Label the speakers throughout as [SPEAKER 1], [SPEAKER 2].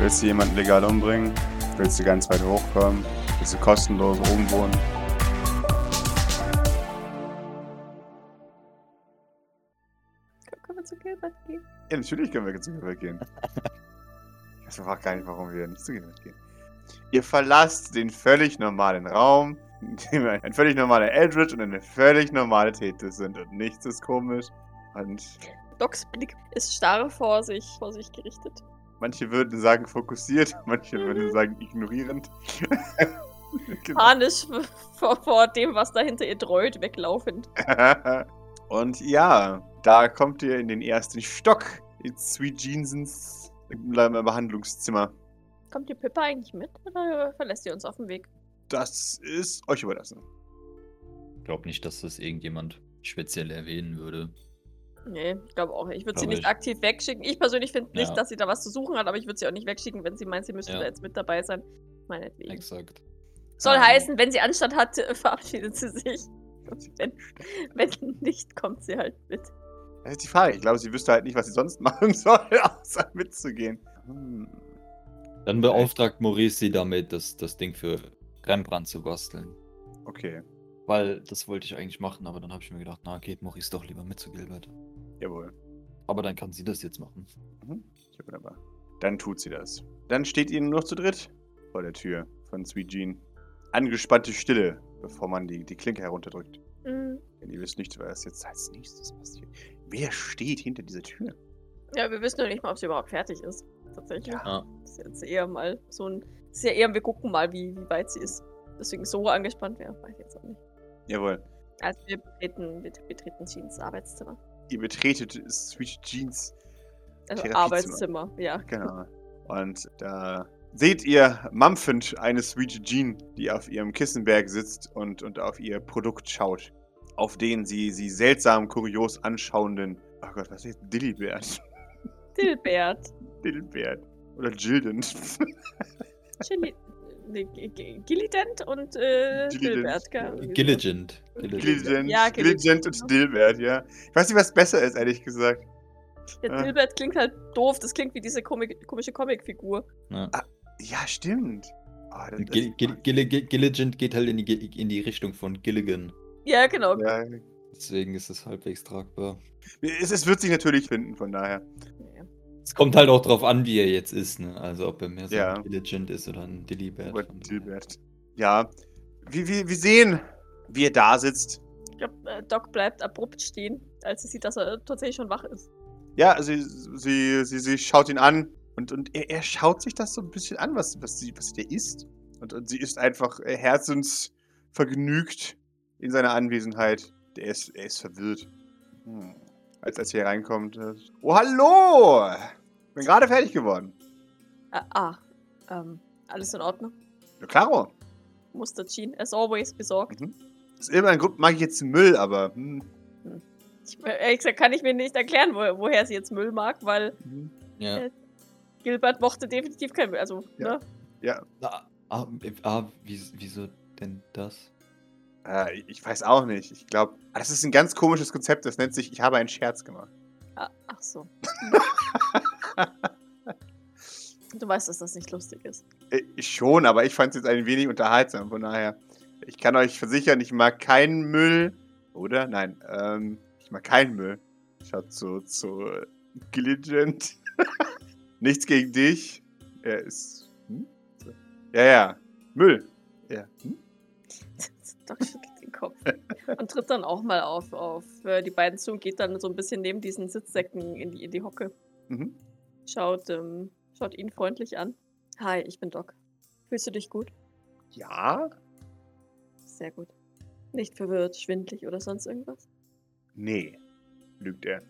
[SPEAKER 1] Willst du jemanden legal umbringen? Willst du ganz weit hochkommen? Willst du kostenlos oben wohnen?
[SPEAKER 2] Können wir zu Gilbert gehen?
[SPEAKER 1] Ja, natürlich können wir zu Gilbert gehen. Ich weiß einfach gar nicht, warum wir nicht zu Gilbert gehen. Ihr verlasst den völlig normalen Raum, in dem ein völlig normaler Eldritch und eine völlig normale Tethys sind und nichts ist komisch. Und
[SPEAKER 2] Docs Blick ist starr vor sich, vor sich gerichtet.
[SPEAKER 1] Manche würden sagen fokussiert, manche
[SPEAKER 2] Mhm.
[SPEAKER 1] würden sagen ignorierend. Genau.
[SPEAKER 2] Panisch vor, vor dem, was da hinter ihr dreut, weglaufend.
[SPEAKER 1] und ja, da kommt ihr in den ersten Stock in Sweet Jeansens Behandlungszimmer.
[SPEAKER 2] Kommt die Pippa eigentlich mit oder verlässt ihr uns auf dem Weg?
[SPEAKER 1] Das ist euch überlassen.
[SPEAKER 3] Ich glaube nicht, dass das irgendjemand speziell erwähnen würde.
[SPEAKER 2] Nee, ich glaube auch nicht. Ich würde sie nicht
[SPEAKER 3] ich-
[SPEAKER 2] aktiv wegschicken. Ich persönlich finde nicht,
[SPEAKER 3] Ja.
[SPEAKER 2] dass sie da was zu suchen hat, aber ich würde sie auch nicht wegschicken, wenn sie meint, sie müsste
[SPEAKER 3] Ja.
[SPEAKER 2] da jetzt mit dabei sein. Meinetwegen.
[SPEAKER 3] Exakt.
[SPEAKER 2] Soll
[SPEAKER 1] Ähm.
[SPEAKER 2] heißen, wenn sie Anstand hat, verabschiedet sie sich. Wenn, wenn nicht, kommt sie halt mit.
[SPEAKER 1] Das ist die Frage. Ich glaube, sie wüsste halt nicht, was sie sonst machen soll, außer mitzugehen. Hm.
[SPEAKER 3] Dann beauftragt Maurice sie damit, das, das Ding für Rembrandt zu basteln.
[SPEAKER 1] Okay,
[SPEAKER 3] Weil das wollte ich eigentlich machen, aber dann habe ich mir gedacht, na, geht Maurice doch lieber mit zu Gilbert.
[SPEAKER 1] jawohl.
[SPEAKER 3] Aber dann kann sie das jetzt machen.
[SPEAKER 1] Mhm. Ja, wunderbar. Dann tut sie das. Dann steht ihr nur noch zu dritt vor der Tür von Sweet Jean. Angespannte Stille, bevor man die, die Klinke herunterdrückt.
[SPEAKER 2] Mhm.
[SPEAKER 1] Denn ihr wisst nicht, was jetzt als nächstes passiert. Wer steht hinter dieser Tür?
[SPEAKER 2] Ja, wir wissen noch nicht mal, ob sie überhaupt fertig ist. Tatsächlich.
[SPEAKER 3] Ja.
[SPEAKER 2] Das ist jetzt eher mal so ein. Das ist ja eher, wir gucken mal, wie, wie weit sie ist. Deswegen so angespannt wäre, weiß ich jetzt auch nicht.
[SPEAKER 1] Jawohl.
[SPEAKER 2] Also wir betreten, wir betreten Jeans Arbeitszimmer.
[SPEAKER 1] Ihr betretet Sweet Jeans.
[SPEAKER 2] Also. Arbeitszimmer, ja.
[SPEAKER 1] Genau. Und da seht ihr mampfend eine Sweet Jean, die auf ihrem Kissenberg sitzt und, und auf ihr Produkt schaut. Auf den sie, sie seltsam kurios anschauenden. Oh Gott, was ist jetzt? Dillibert.
[SPEAKER 2] Dilbert.
[SPEAKER 1] Dillibert. Oder Jilden.
[SPEAKER 2] Chili. Nee, G- G- Gillident und äh. Dilbert?
[SPEAKER 3] Gilligent. Gilligent.
[SPEAKER 1] Gilligent,
[SPEAKER 2] Ja,
[SPEAKER 1] Gilligent
[SPEAKER 2] Gilligent.
[SPEAKER 1] und Dilbert, ja. Ich weiß nicht, was besser ist, ehrlich gesagt.
[SPEAKER 2] Ja,
[SPEAKER 1] Ah.
[SPEAKER 2] Dilbert klingt halt doof. Das klingt wie diese komik komische Comicfigur.
[SPEAKER 3] Ja.
[SPEAKER 1] Ja, stimmt. Oh,
[SPEAKER 3] Gil Gil Gil Gil Gilligent geht halt in die, in die Richtung von Gilligan.
[SPEAKER 2] Ja, genau.
[SPEAKER 1] ja,
[SPEAKER 3] Deswegen ist es halbwegs tragbar.
[SPEAKER 1] es, es wird sich natürlich finden, von daher.
[SPEAKER 3] Es kommt halt auch drauf an, wie er jetzt ist, ne? Also ob er mehr so
[SPEAKER 1] Ja.
[SPEAKER 3] ein Gilligent ist oder ein Von daher.
[SPEAKER 1] Dilbert. Ja. Wir, wir, wir sehen, wie er da sitzt.
[SPEAKER 2] Ich glaube, äh, Doc bleibt abrupt stehen, als sie sieht, dass er tatsächlich schon wach ist.
[SPEAKER 1] Ja, sie, sie, sie, sie schaut ihn an und, und er, er schaut sich das so ein bisschen an, was, was, sie, was sie da isst. Und, und sie ist einfach äh, herzensvergnügt in seiner Anwesenheit. Er ist, er ist verwirrt. Hm. Als, als er hier reinkommt. äh, Oh, hallo! Bin gerade fertig geworden.
[SPEAKER 2] Ah, ah ähm, alles in Ordnung.
[SPEAKER 1] Ja, klaro.
[SPEAKER 2] Muster Jean, as always, besorgt.
[SPEAKER 1] Aus irgendeinem Grund mag ich jetzt Müll, aber. Hm.
[SPEAKER 2] Ich, ehrlich gesagt kann ich mir nicht erklären, wo, woher sie jetzt Müll mag, weil
[SPEAKER 1] hm.
[SPEAKER 3] Ja.
[SPEAKER 2] Gilbert mochte definitiv kein Müll. Also,
[SPEAKER 1] Ja.
[SPEAKER 2] ne?
[SPEAKER 1] Ja,
[SPEAKER 3] Ah, ah, ah wie, wieso denn das?
[SPEAKER 1] Äh, ich weiß auch nicht. Ich glaube, das ist ein ganz komisches Konzept. Das nennt sich, ich habe einen Scherz gemacht.
[SPEAKER 2] Ah, ach so. du weißt, dass das nicht lustig ist.
[SPEAKER 1] Äh, Ich schon, aber ich fand es jetzt ein wenig unterhaltsam. Von daher, ich kann euch versichern, ich mag keinen Müll. Oder? Nein, ähm, ich mag keinen Müll. Schaut zu, zu äh, Gilligent. Nichts gegen dich. Er ist. Hm? So. Ja, ja. Müll. Ja. Hm?
[SPEAKER 2] Doc schüttelt den Kopf und tritt dann auch mal auf, auf äh, die beiden zu und geht dann so ein bisschen neben diesen Sitzsäcken in die, in die Hocke.
[SPEAKER 1] Mhm.
[SPEAKER 2] Schaut, ähm, schaut ihn freundlich an. Hi, ich bin Doc. Fühlst du dich gut?
[SPEAKER 1] Ja?
[SPEAKER 2] Sehr gut. Nicht verwirrt, schwindlig oder sonst irgendwas?
[SPEAKER 1] Nee. Lügt er.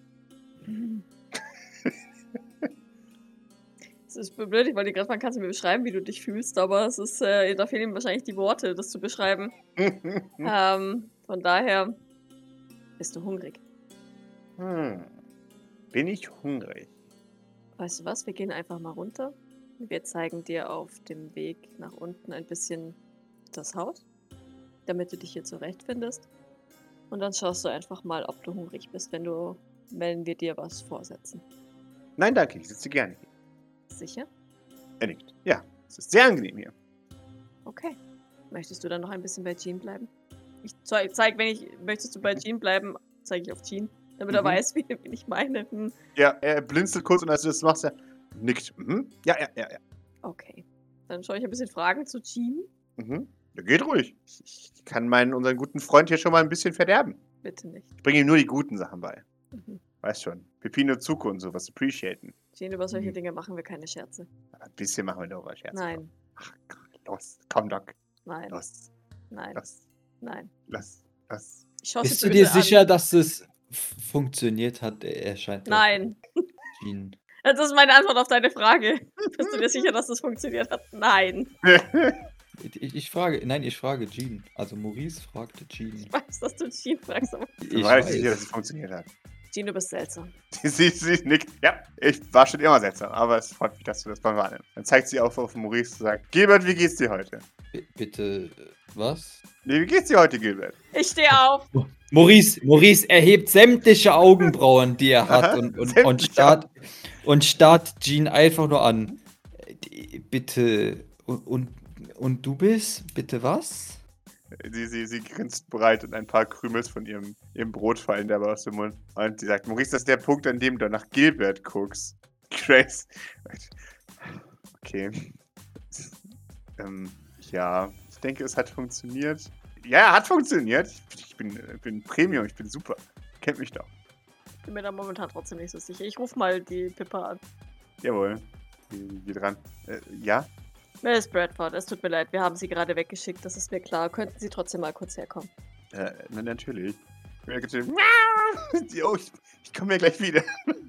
[SPEAKER 2] Es ist blöd, ich wollte gerade fragen, kannst du mir beschreiben, wie du dich fühlst, aber es ist, äh, da fehlen ihm wahrscheinlich die Worte, das zu beschreiben. Ähm, von daher bist du hungrig.
[SPEAKER 1] hm. Bin ich hungrig?
[SPEAKER 2] Weißt du was, wir gehen einfach mal runter. Wir zeigen dir auf dem Weg nach unten ein bisschen das Haus, damit du dich hier zurechtfindest. Und dann schaust du einfach mal, ob du hungrig bist. Wenn du, melden wir dir was vorsetzen.
[SPEAKER 1] Nein, danke. Ich sitze gerne hier.
[SPEAKER 2] Sicher?
[SPEAKER 1] Er nickt. Ja, es ist sehr angenehm hier.
[SPEAKER 2] Okay. Möchtest du dann noch ein bisschen bei Jean bleiben? Ich zeig, zeig wenn ich, möchtest du bei Jean bleiben, zeige ich auf Jean, damit er
[SPEAKER 1] Mhm.
[SPEAKER 2] weiß, wie, wie ich meine. Hm,
[SPEAKER 1] Ja, er blinzelt kurz und als du das machst, er nickt. Mhm. Ja, ja, ja, ja.
[SPEAKER 2] okay. Dann schaue ich ein bisschen Fragen zu Jean.
[SPEAKER 1] Mhm. Ja, geht ruhig. Ich, kann meinen, unseren guten Freund hier schon mal ein bisschen verderben.
[SPEAKER 2] Bitte nicht.
[SPEAKER 1] Ich bringe ihm nur die guten Sachen bei.
[SPEAKER 2] Mhm.
[SPEAKER 1] Weißt schon. Pepino Zuko und sowas appreciaten.
[SPEAKER 2] Jean, über solche
[SPEAKER 3] Mhm.
[SPEAKER 2] Dinge machen wir keine Scherze.
[SPEAKER 1] Ein bisschen machen wir darüber Scherz.
[SPEAKER 2] Nein,
[SPEAKER 1] Ach, los. Komm, Doc.
[SPEAKER 2] nein,
[SPEAKER 1] Los.
[SPEAKER 2] nein,
[SPEAKER 1] Los.
[SPEAKER 2] nein.
[SPEAKER 1] Los. Los.
[SPEAKER 3] Bist du dir
[SPEAKER 2] an.
[SPEAKER 3] sicher, dass es funktioniert hat? Er scheint.
[SPEAKER 2] Nein.
[SPEAKER 3] Jean.
[SPEAKER 2] Das ist meine Antwort auf deine Frage. Bist du dir sicher, dass das funktioniert hat? Nein.
[SPEAKER 3] Ich, ich frage, nein, ich frage Jean. Also Maurice fragte Jean.
[SPEAKER 2] Ich weiß, dass du Jean fragst, aber
[SPEAKER 1] Ich
[SPEAKER 3] Ich
[SPEAKER 1] weiß
[SPEAKER 3] weiß.
[SPEAKER 1] nicht, dass es funktioniert hat.
[SPEAKER 2] Jean, du bist seltsam.
[SPEAKER 1] Sie, sie nickt. Ja, ich war schon immer seltsam, aber es freut mich, dass du das beim Wahrnehmen. Dann zeigt sie auf auf Maurice und sagt: Gilbert, wie geht's dir heute?
[SPEAKER 3] B bitte, äh, was?
[SPEAKER 1] Nee, wie geht's dir heute, Gilbert?
[SPEAKER 2] Ich stehe auf.
[SPEAKER 3] Maurice, Maurice erhebt sämtliche Augenbrauen, die er hat
[SPEAKER 1] Aha,
[SPEAKER 3] und, und, und, starrt, und starrt Jean einfach nur an. Äh, Bitte, und, und, und du bist? Bitte was?
[SPEAKER 1] Sie, sie, sie grinst breit und ein paar Krümels von ihrem, ihrem Brot fallen dabei aus dem Mund. Und sie sagt: Maurice, das ist der Punkt, an dem du nach Gilbert guckst. Grace. Okay. ähm, ja, ich denke, es hat funktioniert. Ja, hat funktioniert. Ich bin, ich bin Premium, ich bin super. Kennt mich doch.
[SPEAKER 2] Bin mir da momentan trotzdem nicht so sicher. Ich rufe mal die Pippa an.
[SPEAKER 1] Jawohl. Geh, geh dran. Äh, ja?
[SPEAKER 2] Miss Bradford, es tut mir leid, wir haben sie gerade weggeschickt, das ist mir klar. Könnten Sie trotzdem mal kurz herkommen?
[SPEAKER 1] Äh, na, natürlich. Oh, ich, ich komme ja gleich wieder.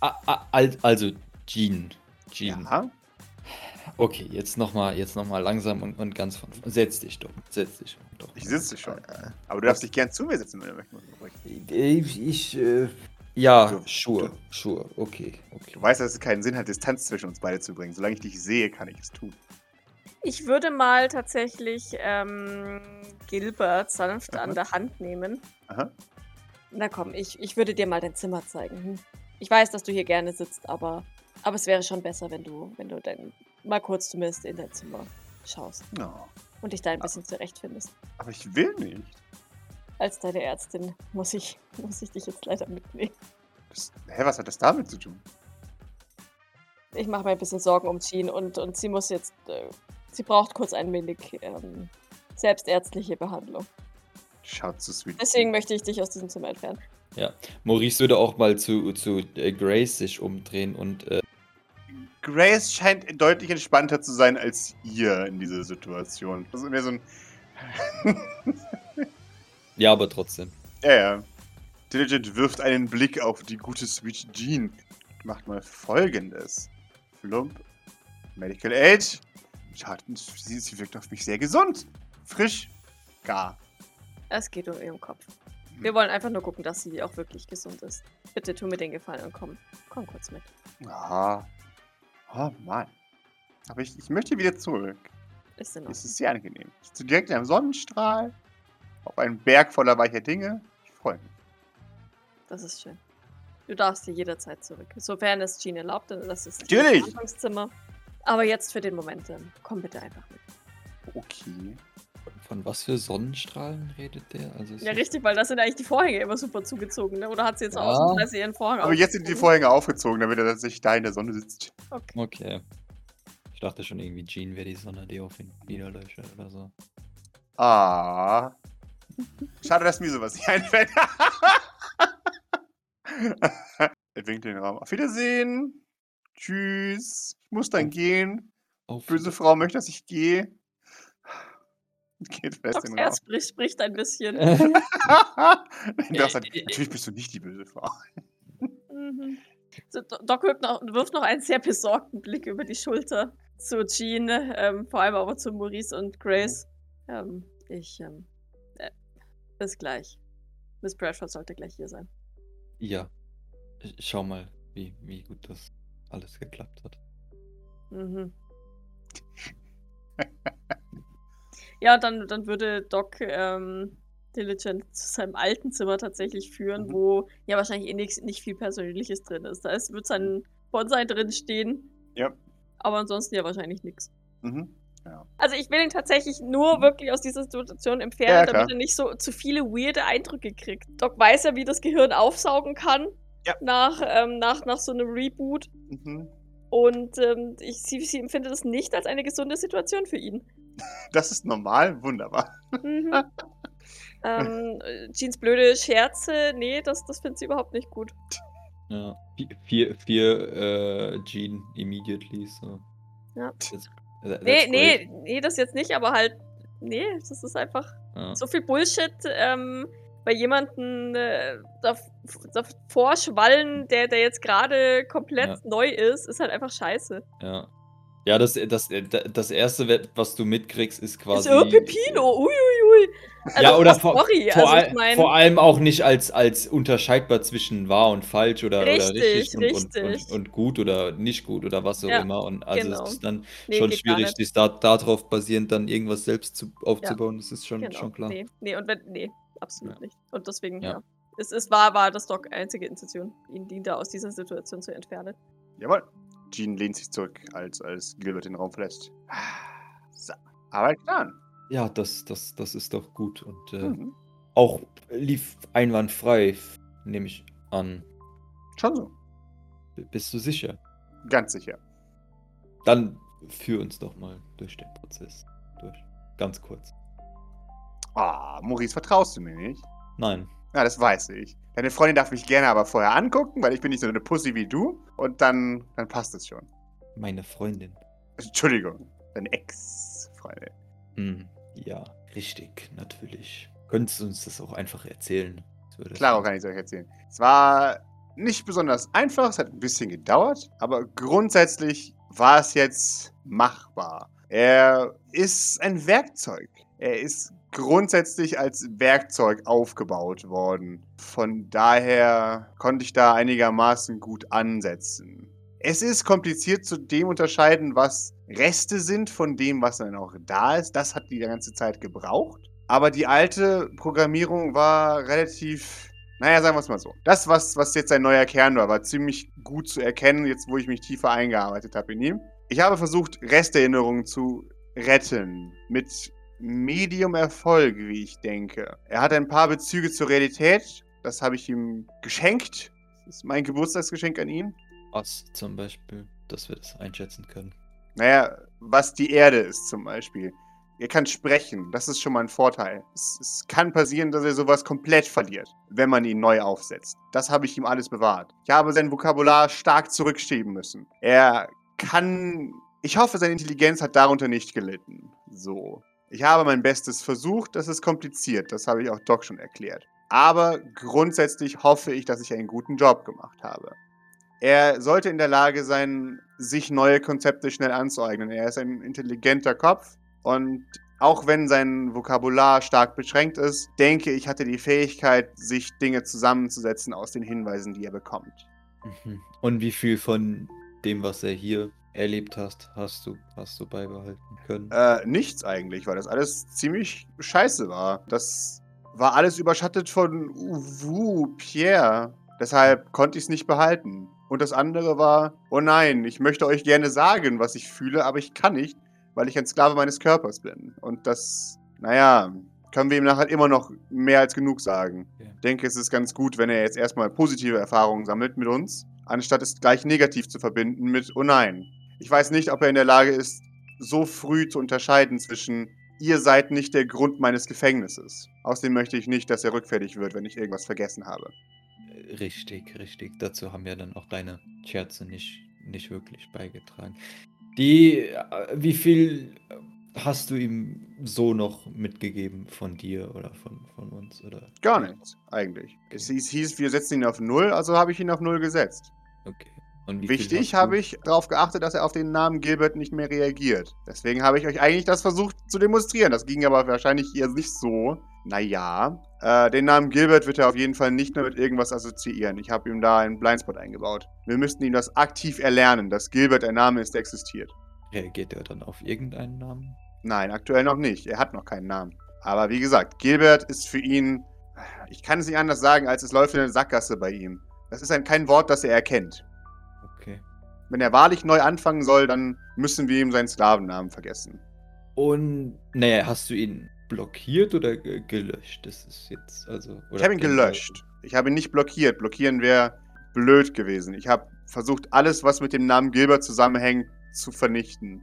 [SPEAKER 3] Ah, ah, al- also, Jean. Jean.
[SPEAKER 1] Ja?
[SPEAKER 3] Okay, jetzt nochmal jetzt noch mal langsam und, und ganz von Setz dich doch. Setz dich doch.
[SPEAKER 1] Ich sitze schon. Aber du darfst dich gern zu mir setzen, wenn du möchtest.
[SPEAKER 3] Ich, ich äh, ja, sure, sure, okay, okay.
[SPEAKER 1] Du weißt, dass es keinen Sinn hat, Distanz zwischen uns beide zu bringen. Solange ich dich sehe, kann ich es tun.
[SPEAKER 2] Ich würde mal tatsächlich ähm, Gilbert sanft
[SPEAKER 1] Aha.
[SPEAKER 2] an der Hand nehmen.
[SPEAKER 1] Aha.
[SPEAKER 2] Na komm, ich, ich würde dir mal dein Zimmer zeigen. Hm? Ich weiß, dass du hier gerne sitzt, aber, aber es wäre schon besser, wenn du, wenn du dann mal kurz zumindest in dein Zimmer schaust
[SPEAKER 1] No.
[SPEAKER 2] und dich da ein bisschen zurechtfindest.
[SPEAKER 1] Aber ich will nicht.
[SPEAKER 2] Als deine Ärztin muss ich, muss ich dich jetzt leider mitnehmen.
[SPEAKER 1] Das, hä, was hat das damit zu tun?
[SPEAKER 2] Ich mache mir ein bisschen Sorgen um Jean und, und sie muss jetzt, äh, sie braucht kurz ein wenig ähm, selbstärztliche Behandlung.
[SPEAKER 1] Schaut zu sweet.
[SPEAKER 2] Deswegen möchte ich dich aus diesem Zimmer entfernen.
[SPEAKER 3] Maurice würde auch mal zu, zu äh, Grace sich umdrehen und äh,
[SPEAKER 1] Grace scheint deutlich entspannter zu sein als ihr in dieser Situation. Das ist mehr so ein.
[SPEAKER 3] Ja, aber trotzdem.
[SPEAKER 1] ja, ja. Diligent wirft einen Blick auf die gute Sweet Jean. Macht mal folgendes. Flump. Medical Aid. Schaut, sie, sie wirkt auf mich sehr gesund. Frisch. Gar.
[SPEAKER 2] Es geht um ihren Kopf. Wir wollen einfach nur gucken, dass sie auch wirklich gesund ist. Bitte tu mir den Gefallen und komm, komm kurz mit.
[SPEAKER 1] Ah. Oh Mann. Aber ich, ich möchte wieder zurück.
[SPEAKER 2] Ist in
[SPEAKER 1] Es
[SPEAKER 2] Ordnung.
[SPEAKER 1] ist sehr angenehm. Ich sitze direkt in einem Sonnenstrahl. Auf einem Berg voller weicher Dinge. Ich freue mich.
[SPEAKER 2] Das ist schön. Du darfst hier jederzeit zurück. Sofern es Jean erlaubt, dann das ist
[SPEAKER 1] Natürlich.
[SPEAKER 2] das Anfangszimmer. Aber jetzt für den Moment, ähm, komm bitte einfach mit.
[SPEAKER 1] Okay.
[SPEAKER 3] Von was für Sonnenstrahlen redet der? Also
[SPEAKER 2] Ja, richtig, weil das sind eigentlich die Vorhänge immer super zugezogen, ne? Oder hat sie jetzt
[SPEAKER 3] Ja.
[SPEAKER 2] ausnahmsweise ihren Vorhang
[SPEAKER 1] Aber jetzt sind die? Vorhänge aufgezogen, damit er tatsächlich da in der Sonne sitzt.
[SPEAKER 2] Okay.
[SPEAKER 3] Okay. Ich dachte schon irgendwie, Jean wäre die Sonne, die auf ihn niederleuchtet oder so.
[SPEAKER 1] Ah. Schade, dass mir sowas nicht einfällt. er winkt in den Raum. Auf Wiedersehen. Tschüss. Ich muss dann gehen.
[SPEAKER 3] Auf
[SPEAKER 1] Böse Frau möchte, dass ich gehe. Geht fest in den
[SPEAKER 2] er
[SPEAKER 1] Raum.
[SPEAKER 2] spricht, spricht ein bisschen.
[SPEAKER 1] Sagt, Natürlich bist du nicht die böse Frau.
[SPEAKER 2] Mhm. So, Do- Doc wirft noch, wirft noch einen sehr besorgten Blick über die Schulter zu Jean, ähm, vor allem aber zu Maurice und Grace. Ähm, ich, ähm, äh, bis gleich. Miss Bradford sollte gleich hier sein.
[SPEAKER 3] Ja. Ich- Schau mal, wie, wie gut das alles geklappt hat.
[SPEAKER 2] Mhm. ja, dann, dann würde Doc ähm, Diligent zu seinem alten Zimmer tatsächlich führen,
[SPEAKER 1] Mhm.
[SPEAKER 2] wo ja wahrscheinlich eh nix, nicht viel Persönliches drin ist. Da ist, wird sein Bonsai drin stehen.
[SPEAKER 1] Ja.
[SPEAKER 2] Aber ansonsten ja wahrscheinlich nichts.
[SPEAKER 1] Mhm.
[SPEAKER 2] Also ich will ihn tatsächlich nur
[SPEAKER 1] Mhm.
[SPEAKER 2] wirklich aus dieser Situation entfernen,
[SPEAKER 1] Ja,
[SPEAKER 2] damit er nicht so zu viele weirde Eindrücke kriegt. Doc weiß ja, wie das Gehirn aufsaugen kann
[SPEAKER 1] Ja.
[SPEAKER 2] nach, ähm, nach, nach so einem Reboot.
[SPEAKER 1] Mhm.
[SPEAKER 2] Und ähm, ich, sie, sie empfindet das nicht als eine gesunde Situation für ihn.
[SPEAKER 1] Das ist normal, wunderbar.
[SPEAKER 2] Mhm. ähm, äh, Jeans blöde Scherze, nee, das, das findet sie überhaupt nicht gut.
[SPEAKER 3] Ja. Vi- Vier, vier äh, Gene immediately, so.
[SPEAKER 2] Ja.
[SPEAKER 3] That-
[SPEAKER 2] Nee, nee, nee, das jetzt nicht, aber halt, nee, das ist einfach
[SPEAKER 3] Ja.
[SPEAKER 2] so viel Bullshit ähm, bei jemandem äh, dav- davor schwallen, der, der jetzt gerade komplett
[SPEAKER 3] Ja.
[SPEAKER 2] neu ist, ist halt einfach scheiße.
[SPEAKER 3] Ja. Ja, das, das, das erste, was du mitkriegst, ist quasi.
[SPEAKER 2] ist oh, Pepino, uiuiui. Also,
[SPEAKER 3] ja, oder
[SPEAKER 2] oh,
[SPEAKER 3] vor,
[SPEAKER 2] sorry,
[SPEAKER 3] vor,
[SPEAKER 2] also ich meine,
[SPEAKER 3] vor allem auch nicht als, als unterscheidbar zwischen wahr und falsch oder oder
[SPEAKER 2] Richtig,
[SPEAKER 3] richtig, und,
[SPEAKER 2] richtig.
[SPEAKER 3] Und, und, und gut oder nicht gut oder was auch
[SPEAKER 2] Ja,
[SPEAKER 3] immer. Und also
[SPEAKER 2] genau.
[SPEAKER 3] es ist dann
[SPEAKER 2] nee,
[SPEAKER 3] schon schwierig, sich da, darauf basierend dann irgendwas selbst zu, aufzubauen. Das ist schon,
[SPEAKER 2] Genau,
[SPEAKER 3] schon klar.
[SPEAKER 2] Nee, nee, und wenn, nee, absolut
[SPEAKER 3] Ja.
[SPEAKER 2] nicht. Und deswegen, ja.
[SPEAKER 3] Ja.
[SPEAKER 2] Es, es war, war das Doc einzige Intention, ihn, ihn da aus dieser Situation zu entfernen.
[SPEAKER 1] Jawohl. Jean lehnt sich zurück, als, als Gilbert den Raum verlässt. So. Aber klar.
[SPEAKER 3] Ja, das, das, das ist doch gut. Und äh,
[SPEAKER 1] Mhm.
[SPEAKER 3] auch lief einwandfrei, nehme ich an.
[SPEAKER 1] Schon so.
[SPEAKER 3] B- Bist du sicher?
[SPEAKER 1] Ganz sicher.
[SPEAKER 3] Dann führ uns doch mal durch den Prozess durch. Ganz kurz.
[SPEAKER 1] Ah, Maurice, vertraust du mir nicht?
[SPEAKER 3] Nein.
[SPEAKER 1] Ja, das weiß ich. Deine Freundin darf mich gerne aber vorher angucken, weil ich bin nicht so eine Pussy wie du. Und dann, dann passt es schon.
[SPEAKER 3] Meine Freundin.
[SPEAKER 1] Entschuldigung, deine Ex-Freundin.
[SPEAKER 3] Hm, ja, richtig, natürlich. Könntest du uns das auch einfach erzählen?
[SPEAKER 1] Klaro
[SPEAKER 3] schon-
[SPEAKER 1] kann ich es euch erzählen. Es war nicht besonders einfach, es hat ein bisschen gedauert, aber grundsätzlich war es jetzt machbar. Er ist ein Werkzeug. Er ist grundsätzlich als Werkzeug aufgebaut worden. Von daher konnte ich da einigermaßen gut ansetzen. Es ist kompliziert zu dem unterscheiden, was Reste sind von dem, was dann auch da ist. Das hat die ganze Zeit gebraucht. Aber die alte Programmierung war relativ, naja, sagen wir es mal so. Das, was, was jetzt ein neuer Kern war, war ziemlich gut zu erkennen, jetzt wo ich mich tiefer eingearbeitet habe in ihm. Ich habe versucht, Resterinnerungen zu retten. Mit Medium Erfolg, wie ich denke. Er hat ein paar Bezüge zur Realität. Das habe ich ihm geschenkt. Das ist mein Geburtstagsgeschenk an ihn.
[SPEAKER 3] Was zum Beispiel, dass wir das einschätzen können.
[SPEAKER 1] Naja, was die Erde ist zum Beispiel. Er kann sprechen, das ist schon mal ein Vorteil. Es, es kann passieren, dass er sowas komplett verliert, wenn man ihn neu aufsetzt. Das habe ich ihm alles bewahrt. Ich habe sein Vokabular stark zurückschieben müssen. Er kann. Ich hoffe, seine Intelligenz hat darunter nicht gelitten. So. Ich habe mein Bestes versucht, das ist kompliziert, das habe ich auch Doc schon erklärt. Aber grundsätzlich hoffe ich, dass ich einen guten Job gemacht habe. Er sollte in der Lage sein, sich neue Konzepte schnell anzueignen. Er ist ein intelligenter Kopf und auch wenn sein Vokabular stark beschränkt ist, denke ich, hat er die Fähigkeit, sich Dinge zusammenzusetzen aus den Hinweisen, die er bekommt.
[SPEAKER 3] Mhm. Und wie viel von dem, was er hier erlebt hast, hast du, hast du beibehalten können?
[SPEAKER 1] Äh, nichts eigentlich, weil das alles ziemlich scheiße war. Das war alles überschattet von Uwu, Pierre. Deshalb konnte ich es nicht behalten. Und das andere war, oh nein, ich möchte euch gerne sagen, was ich fühle, aber ich kann nicht, weil ich ein Sklave meines Körpers bin. Und das, naja, können wir ihm nachher immer noch mehr als genug sagen.
[SPEAKER 3] Ja.
[SPEAKER 1] Ich denke, es ist ganz gut, wenn er jetzt erstmal positive Erfahrungen sammelt mit uns, anstatt es gleich negativ zu verbinden mit, oh nein. Ich weiß nicht, ob er in der Lage ist, so früh zu unterscheiden zwischen, ihr seid nicht der Grund meines Gefängnisses. Außerdem möchte ich nicht, dass er rückfällig wird, wenn ich irgendwas vergessen habe.
[SPEAKER 3] Richtig, richtig. Dazu haben ja dann auch deine Scherze nicht, nicht wirklich beigetragen. Die, äh, wie viel hast du ihm so noch mitgegeben von dir oder von, von uns? Oder?
[SPEAKER 1] Gar nichts, eigentlich. Es hieß, hieß, wir setzen ihn auf Null, also habe ich ihn auf Null gesetzt.
[SPEAKER 3] Okay.
[SPEAKER 1] Wichtig habe ich darauf geachtet, dass er auf den Namen Gilbert nicht mehr reagiert. Deswegen habe ich euch eigentlich das versucht zu demonstrieren. Das ging aber wahrscheinlich eher nicht so. Naja, äh, den Namen Gilbert wird er auf jeden Fall nicht mehr mit irgendwas assoziieren. Ich habe ihm da einen Blindspot eingebaut. Wir müssten ihm das aktiv erlernen, dass Gilbert ein Name ist, der existiert.
[SPEAKER 3] Reagiert er dann auf irgendeinen Namen?
[SPEAKER 1] Nein, aktuell noch nicht. Er hat noch keinen Namen. Aber wie gesagt, Gilbert ist für ihn. Ich kann es nicht anders sagen, als es läuft in eine Sackgasse bei ihm. Das ist ein, kein Wort, das er erkennt. Wenn er wahrlich neu anfangen soll, dann müssen wir ihm seinen Sklavennamen vergessen.
[SPEAKER 3] Und, naja, hast du ihn blockiert oder ge gelöscht? Das ist jetzt, also.
[SPEAKER 1] Ich habe ihn gelöscht. Ich habe ihn nicht blockiert. Blockieren wäre blöd gewesen. Ich habe versucht, alles, was mit dem Namen Gilbert zusammenhängt, zu vernichten.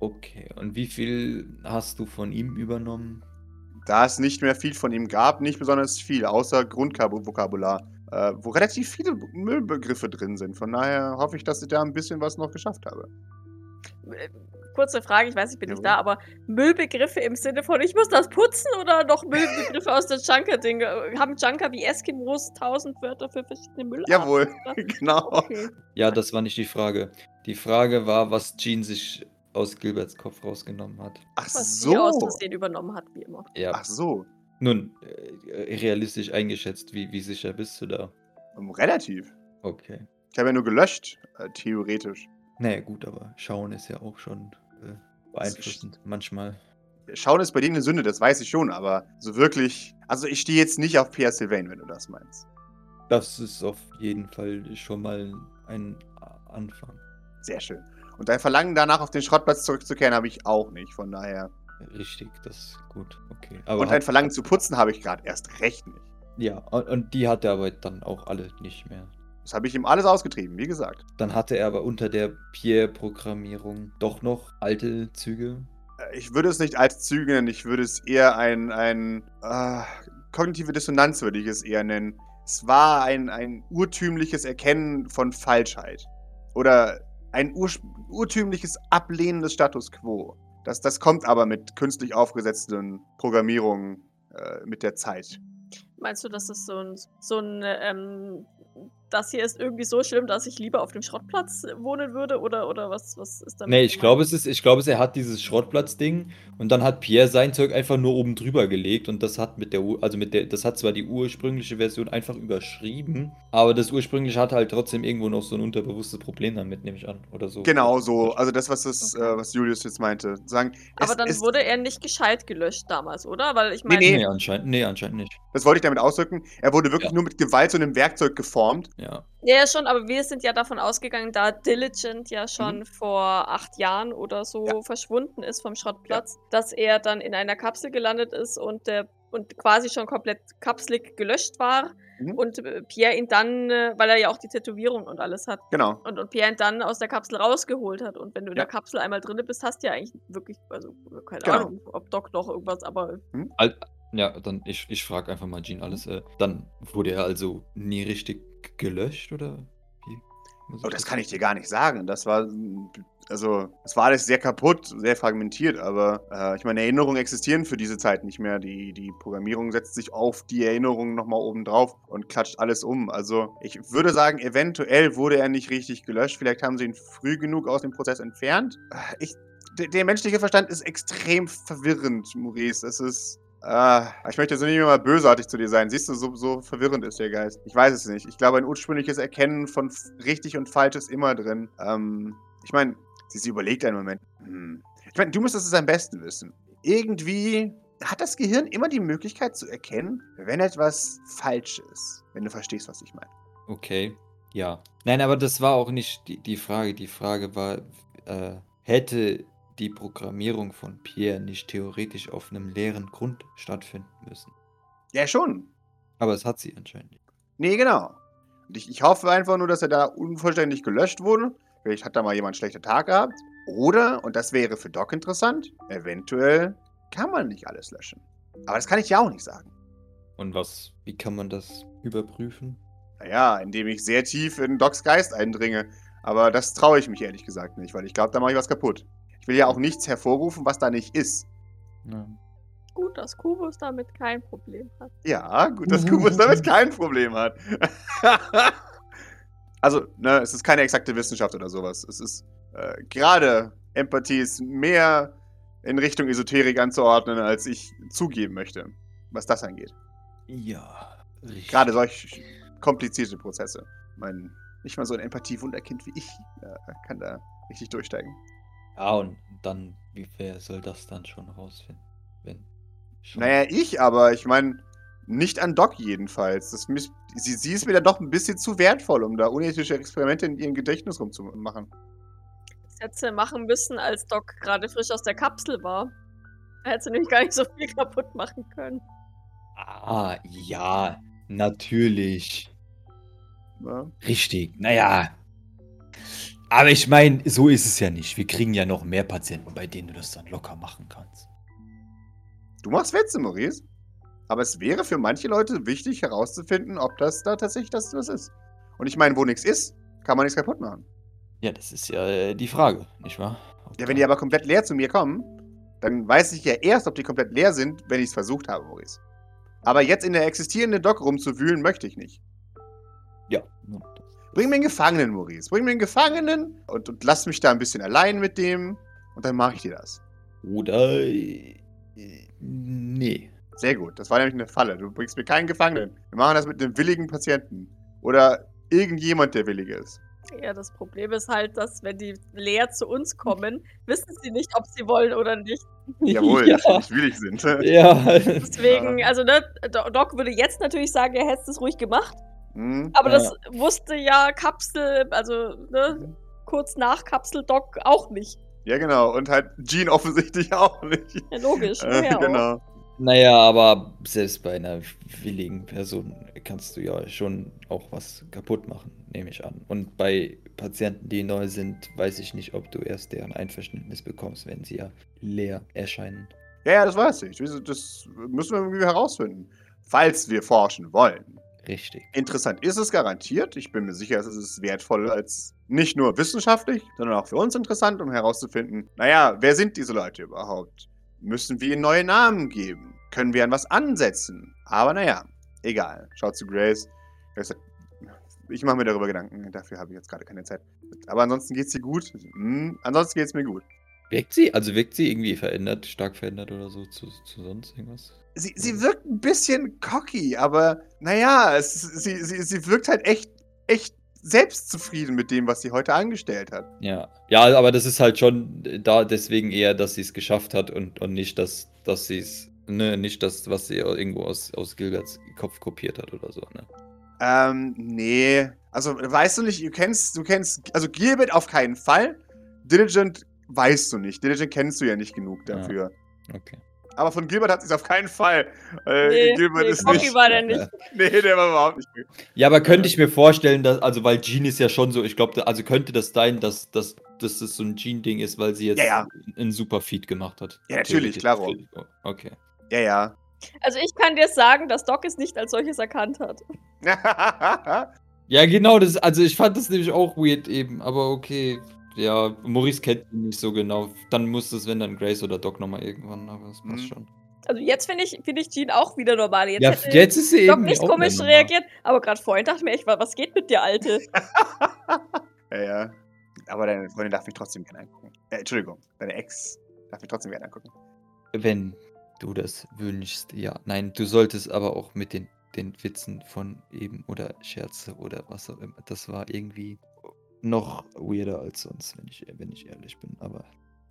[SPEAKER 3] Okay, und wie viel hast du von ihm übernommen?
[SPEAKER 1] Da es nicht mehr viel von ihm gab, nicht besonders viel, außer Grundvokabular, wo relativ viele Müllbegriffe drin sind. Von daher hoffe ich, dass ich da ein bisschen was noch geschafft habe.
[SPEAKER 2] Äh, kurze Frage, ich weiß, ich bin
[SPEAKER 1] Ja.
[SPEAKER 2] nicht da, aber Müllbegriffe im Sinne von, ich muss das putzen oder noch Müllbegriffe aus der Junker-Ding? Haben Junker wie Eskimos tausend Wörter für verschiedene Müllarten?
[SPEAKER 1] Jawohl, genau.
[SPEAKER 2] Okay.
[SPEAKER 3] Ja, das war nicht die Frage. Die Frage war, was Jean sich aus Gilberts Kopf rausgenommen hat.
[SPEAKER 1] Ach
[SPEAKER 2] Was sie aus
[SPEAKER 1] so.
[SPEAKER 2] Versehen übernommen hat, wie immer.
[SPEAKER 3] Ja,
[SPEAKER 1] Ach so.
[SPEAKER 3] Nun, äh, realistisch eingeschätzt, wie, wie sicher bist du da?
[SPEAKER 1] Ähm, Relativ.
[SPEAKER 3] Okay.
[SPEAKER 1] Ich habe ja nur gelöscht, äh, theoretisch.
[SPEAKER 3] Naja, gut, aber schauen ist ja auch schon äh, beeinflussend. Manchmal.
[SPEAKER 1] Schauen ist bei denen eine Sünde, das weiß ich schon, aber so wirklich. Also ich stehe jetzt nicht auf Pierre Sylvain, wenn du das meinst.
[SPEAKER 3] Das ist auf jeden Fall schon mal ein Anfang.
[SPEAKER 1] Sehr schön. Und dein Verlangen danach auf den Schrottplatz zurückzukehren habe ich auch nicht, von daher.
[SPEAKER 3] Richtig, das ist gut. Okay. Aber
[SPEAKER 1] Und ein Verlangen zu putzen habe ich gerade erst recht nicht.
[SPEAKER 3] Ja, und, und die hat er aber dann auch alle nicht mehr.
[SPEAKER 1] Das habe ich ihm alles ausgetrieben, wie gesagt.
[SPEAKER 3] Dann hatte er aber unter der Pierre-Programmierung doch noch alte Züge.
[SPEAKER 1] Äh, Ich würde es nicht als Züge nennen, ich würde es eher ein, ein äh, kognitive Dissonanz würde ich es eher nennen. Es war ein, ein urtümliches Erkennen von Falschheit. Oder ein ur, urtümliches Ablehnen des Status quo. Das, das kommt aber mit künstlich aufgesetzten Programmierungen äh, mit der Zeit.
[SPEAKER 2] Meinst du, dass das so ein, so ein ähm, das hier ist irgendwie so schlimm, dass ich lieber auf dem Schrottplatz wohnen würde? Oder, oder was, was ist damit?
[SPEAKER 3] Nee, ich glaube, es ist, ich glaube, es- er hat dieses Schrottplatz-Ding und dann hat Pierre sein Zeug einfach nur oben drüber gelegt und das hat mit der, also mit der, das hat zwar die ursprüngliche Version einfach überschrieben, aber das ursprüngliche hat halt trotzdem irgendwo noch so ein unterbewusstes Problem damit, nehme ich an, oder so.
[SPEAKER 1] Genau so. Also das, was, das, äh, was Julius jetzt meinte. Sagen,
[SPEAKER 2] Aber
[SPEAKER 1] es,
[SPEAKER 2] dann
[SPEAKER 1] es,
[SPEAKER 2] wurde er nicht gescheit gelöscht damals, oder? Weil ich
[SPEAKER 1] Nee,
[SPEAKER 2] meine,
[SPEAKER 1] nee.
[SPEAKER 3] Nee, anscheinend, nee, anscheinend nicht.
[SPEAKER 1] das wollte ich damit ausdrücken. Er wurde wirklich
[SPEAKER 3] Ja.
[SPEAKER 1] nur mit Gewalt zu einem Werkzeug geformt.
[SPEAKER 3] Ja.
[SPEAKER 2] Ja, ja, schon, aber wir sind ja davon ausgegangen, da Diligent ja schon
[SPEAKER 1] Mhm.
[SPEAKER 2] vor acht Jahren oder so
[SPEAKER 1] Ja.
[SPEAKER 2] verschwunden ist vom Schrottplatz, dass er dann in einer Kapsel gelandet ist und, der, und quasi schon komplett kapselig gelöscht war.
[SPEAKER 1] Mhm.
[SPEAKER 2] Und äh, Pierre ihn dann, äh, weil er ja auch die Tätowierung und alles hat,
[SPEAKER 1] Genau.
[SPEAKER 2] und, und Pierre ihn dann aus der Kapsel rausgeholt hat. Und wenn du in
[SPEAKER 1] Ja.
[SPEAKER 2] der Kapsel einmal drin bist, hast du ja eigentlich wirklich, also keine
[SPEAKER 1] Genau.
[SPEAKER 2] Ahnung, ob Doc noch irgendwas, aber
[SPEAKER 3] Ja, dann, ich, ich frage einfach mal Jean alles. Äh, dann wurde er also nie richtig gelöscht, oder? Wie
[SPEAKER 1] Oh, das kann ich dir gar nicht sagen. Das war, also, es war alles sehr kaputt, sehr fragmentiert, aber äh, ich meine, Erinnerungen existieren für diese Zeit nicht mehr. Die, die Programmierung setzt sich auf die Erinnerungen nochmal oben drauf und klatscht alles um. Also, ich würde sagen, eventuell wurde er nicht richtig gelöscht. Vielleicht haben sie ihn früh genug aus dem Prozess entfernt. Ich, der, der menschliche Verstand ist extrem verwirrend, Maurice. Es ist. Äh, ich möchte so nicht mehr mal bösartig zu dir sein. Siehst du, so, so verwirrend ist der Geist. Ich weiß es nicht. Ich glaube, ein ursprüngliches Erkennen von richtig und falsch ist immer drin. Ähm, ich meine, sie, sie überlegt einen Moment. Hm. Ich meine, du müsstest es am besten wissen. Irgendwie hat das Gehirn immer die Möglichkeit zu erkennen, wenn etwas falsch ist. Wenn du verstehst, was ich meine.
[SPEAKER 3] Okay, ja. Nein, aber das war auch nicht die, die Frage. Die Frage war, äh, hätte die Programmierung von Pierre nicht theoretisch auf einem leeren Grund stattfinden müssen?
[SPEAKER 1] Ja, schon.
[SPEAKER 3] Aber es hat sie anscheinend nicht.
[SPEAKER 1] Nee, genau. Und ich, ich hoffe einfach nur, dass er da unvollständig gelöscht wurde. Vielleicht hat da mal jemand einen schlechten Tag gehabt. Oder, und das wäre für Doc interessant, eventuell kann man nicht alles löschen. Aber das kann ich ja auch nicht sagen.
[SPEAKER 3] Und was, wie kann man das überprüfen?
[SPEAKER 1] Naja, indem ich sehr tief in Docs Geist eindringe. Aber das traue ich mich ehrlich gesagt nicht, weil ich glaube, da mache ich was kaputt. Ich will ja auch nichts hervorrufen, was da nicht ist.
[SPEAKER 3] Ja.
[SPEAKER 2] gut, dass Kubus damit kein Problem hat.
[SPEAKER 1] Ja, gut, dass Kubus damit kein Problem hat. also, ne, es ist keine exakte Wissenschaft oder sowas. Es ist äh, gerade Empathie ist mehr in Richtung Esoterik anzuordnen, als ich zugeben möchte, was das angeht.
[SPEAKER 3] Ja, richtig.
[SPEAKER 1] Gerade solch komplizierte Prozesse. Ich meine, nicht mal so ein Empathie-Wunderkind wie ich äh, kann da richtig durchsteigen.
[SPEAKER 3] Ja, und dann, wie wer soll das dann schon rausfinden? Wenn schon.
[SPEAKER 1] Naja, ich, aber ich meine, Nicht an Doc jedenfalls. Das, sie, sie ist mir dann doch ein bisschen zu wertvoll, um da unethische Experimente in ihrem Gedächtnis rumzumachen.
[SPEAKER 2] Das hätte sie machen müssen, als Doc gerade frisch aus der Kapsel war. Da hätte sie nämlich gar nicht so viel kaputt machen können.
[SPEAKER 3] Ah, ja, natürlich.
[SPEAKER 1] Ja.
[SPEAKER 3] Richtig, naja. Aber ich meine, so ist es ja nicht. Wir kriegen ja noch mehr Patienten, bei denen du das dann locker machen kannst.
[SPEAKER 1] Du machst Witze, Maurice. Aber es wäre für manche Leute wichtig herauszufinden, ob das da tatsächlich das was ist. Und ich meine, wo nichts ist, kann man nichts kaputt machen.
[SPEAKER 3] Ja, das ist ja äh, die Frage, nicht wahr? Ob
[SPEAKER 1] Ja, wenn die aber komplett leer zu mir kommen, dann weiß ich ja erst, ob die komplett leer sind, wenn ich es versucht habe, Maurice. Aber jetzt in der existierenden Dock rumzuwühlen, möchte ich nicht.
[SPEAKER 3] Ja.
[SPEAKER 1] Bring mir einen Gefangenen, Maurice. Bring mir einen Gefangenen und, und lass mich da ein bisschen allein mit dem. Und dann mache ich dir das.
[SPEAKER 3] Oder. äh, Nee.
[SPEAKER 1] Sehr gut. Das war nämlich eine Falle. Du bringst mir keinen Gefangenen. Wir machen das mit einem willigen Patienten. Oder irgendjemand, der willig ist.
[SPEAKER 2] Ja, das Problem ist halt, dass wenn die leer zu uns kommen, wissen sie nicht, ob sie wollen oder nicht.
[SPEAKER 1] Jawohl,
[SPEAKER 3] ja.
[SPEAKER 1] dass wir nicht willig sind.
[SPEAKER 3] Ja.
[SPEAKER 2] Deswegen, also ne, Do- Doc würde jetzt natürlich sagen, er hätte es ruhig gemacht.
[SPEAKER 1] Hm?
[SPEAKER 2] Aber
[SPEAKER 3] Ja.
[SPEAKER 2] das wusste ja Kapsel, also ne, kurz nach Kapsel Doc auch nicht.
[SPEAKER 1] Ja, genau. Und halt Jean offensichtlich auch nicht.
[SPEAKER 2] Ja, logisch.
[SPEAKER 1] Äh,
[SPEAKER 2] auch?
[SPEAKER 1] genau.
[SPEAKER 3] Naja, aber selbst bei einer willigen Person kannst du ja schon auch was kaputt machen, nehme ich an. Und bei Patienten, die neu sind, weiß ich nicht, ob du erst deren Einverständnis bekommst, wenn sie ja leer erscheinen.
[SPEAKER 1] Ja, ja, das weiß ich. Das müssen wir irgendwie herausfinden. Falls wir forschen wollen.
[SPEAKER 3] Richtig.
[SPEAKER 1] Interessant ist es garantiert. Ich bin mir sicher, es ist wertvoll als nicht nur wissenschaftlich, sondern auch für uns interessant, um herauszufinden, naja, wer sind diese Leute überhaupt? Müssen wir ihnen neue Namen geben? Können wir an was ansetzen? Aber naja, egal. Schaut zu Grace. Ich mache mir darüber Gedanken. Dafür habe ich jetzt gerade keine Zeit. Aber ansonsten geht's dir gut. Hm, ansonsten geht's mir gut.
[SPEAKER 3] Wirkt sie? Also wirkt sie irgendwie verändert, stark verändert oder so zu, zu sonst irgendwas?
[SPEAKER 1] Sie, sie wirkt ein bisschen cocky, aber naja, es, sie, sie, sie wirkt halt echt, echt selbstzufrieden mit dem, was sie heute angestellt hat.
[SPEAKER 3] Ja. Ja, aber das ist halt schon da deswegen eher, dass sie es geschafft hat und, und nicht, dass, dass sie es, ne, nicht das, was sie irgendwo aus, aus Gilberts Kopf kopiert hat oder so, ne?
[SPEAKER 1] Ähm, nee. Also, weißt du nicht, du kennst, du kennst, also Gilbert auf keinen Fall. Diligent weißt du nicht. Diligent kennst du ja nicht genug dafür.
[SPEAKER 3] Okay.
[SPEAKER 1] Aber von Gilbert hat sie es auf keinen Fall. Äh,
[SPEAKER 2] Nee,
[SPEAKER 1] Gilbert
[SPEAKER 2] nee,
[SPEAKER 1] ist
[SPEAKER 2] cocky
[SPEAKER 1] nicht.
[SPEAKER 2] war der nicht.
[SPEAKER 1] Nee, der war überhaupt nicht.
[SPEAKER 3] Ja, aber könnte ich mir vorstellen, dass, also weil Jean ist ja schon so, ich glaube, also könnte das sein, dass, dass, dass das so ein Jean-Ding ist, weil sie jetzt
[SPEAKER 1] Ja, ja.
[SPEAKER 3] einen super Feed gemacht hat.
[SPEAKER 1] Ja, natürlich, klaro.
[SPEAKER 3] Okay.
[SPEAKER 1] Ja, ja.
[SPEAKER 2] Also ich kann dir sagen, dass Doc es nicht als solches erkannt hat.
[SPEAKER 3] Ja, genau, das, also ich fand das nämlich auch weird eben, aber okay. Ja, Maurice kennt ihn nicht so genau. Dann muss es, wenn dann Grace oder Doc nochmal irgendwann, aber das passt
[SPEAKER 1] Mhm.
[SPEAKER 3] schon.
[SPEAKER 2] Also jetzt finde ich, find ich Jean auch wieder normal. Jetzt
[SPEAKER 3] ja,
[SPEAKER 2] hätte
[SPEAKER 3] jetzt ist sie
[SPEAKER 2] Doc
[SPEAKER 3] eben
[SPEAKER 2] nicht
[SPEAKER 3] auch
[SPEAKER 2] komisch
[SPEAKER 3] normal.
[SPEAKER 2] reagiert, aber gerade vorhin dachte ich mir echt, wa- was geht mit dir, Alte?
[SPEAKER 1] ja, ja. Aber deine Freundin darf mich trotzdem gerne angucken. Äh, Entschuldigung, deine Ex darf mich trotzdem gerne angucken.
[SPEAKER 3] Wenn du das wünschst, ja. Nein, du solltest aber auch mit den, den Witzen von eben oder Scherze oder was auch immer. Das war irgendwie noch weirder als sonst, wenn ich, wenn ich ehrlich bin. Aber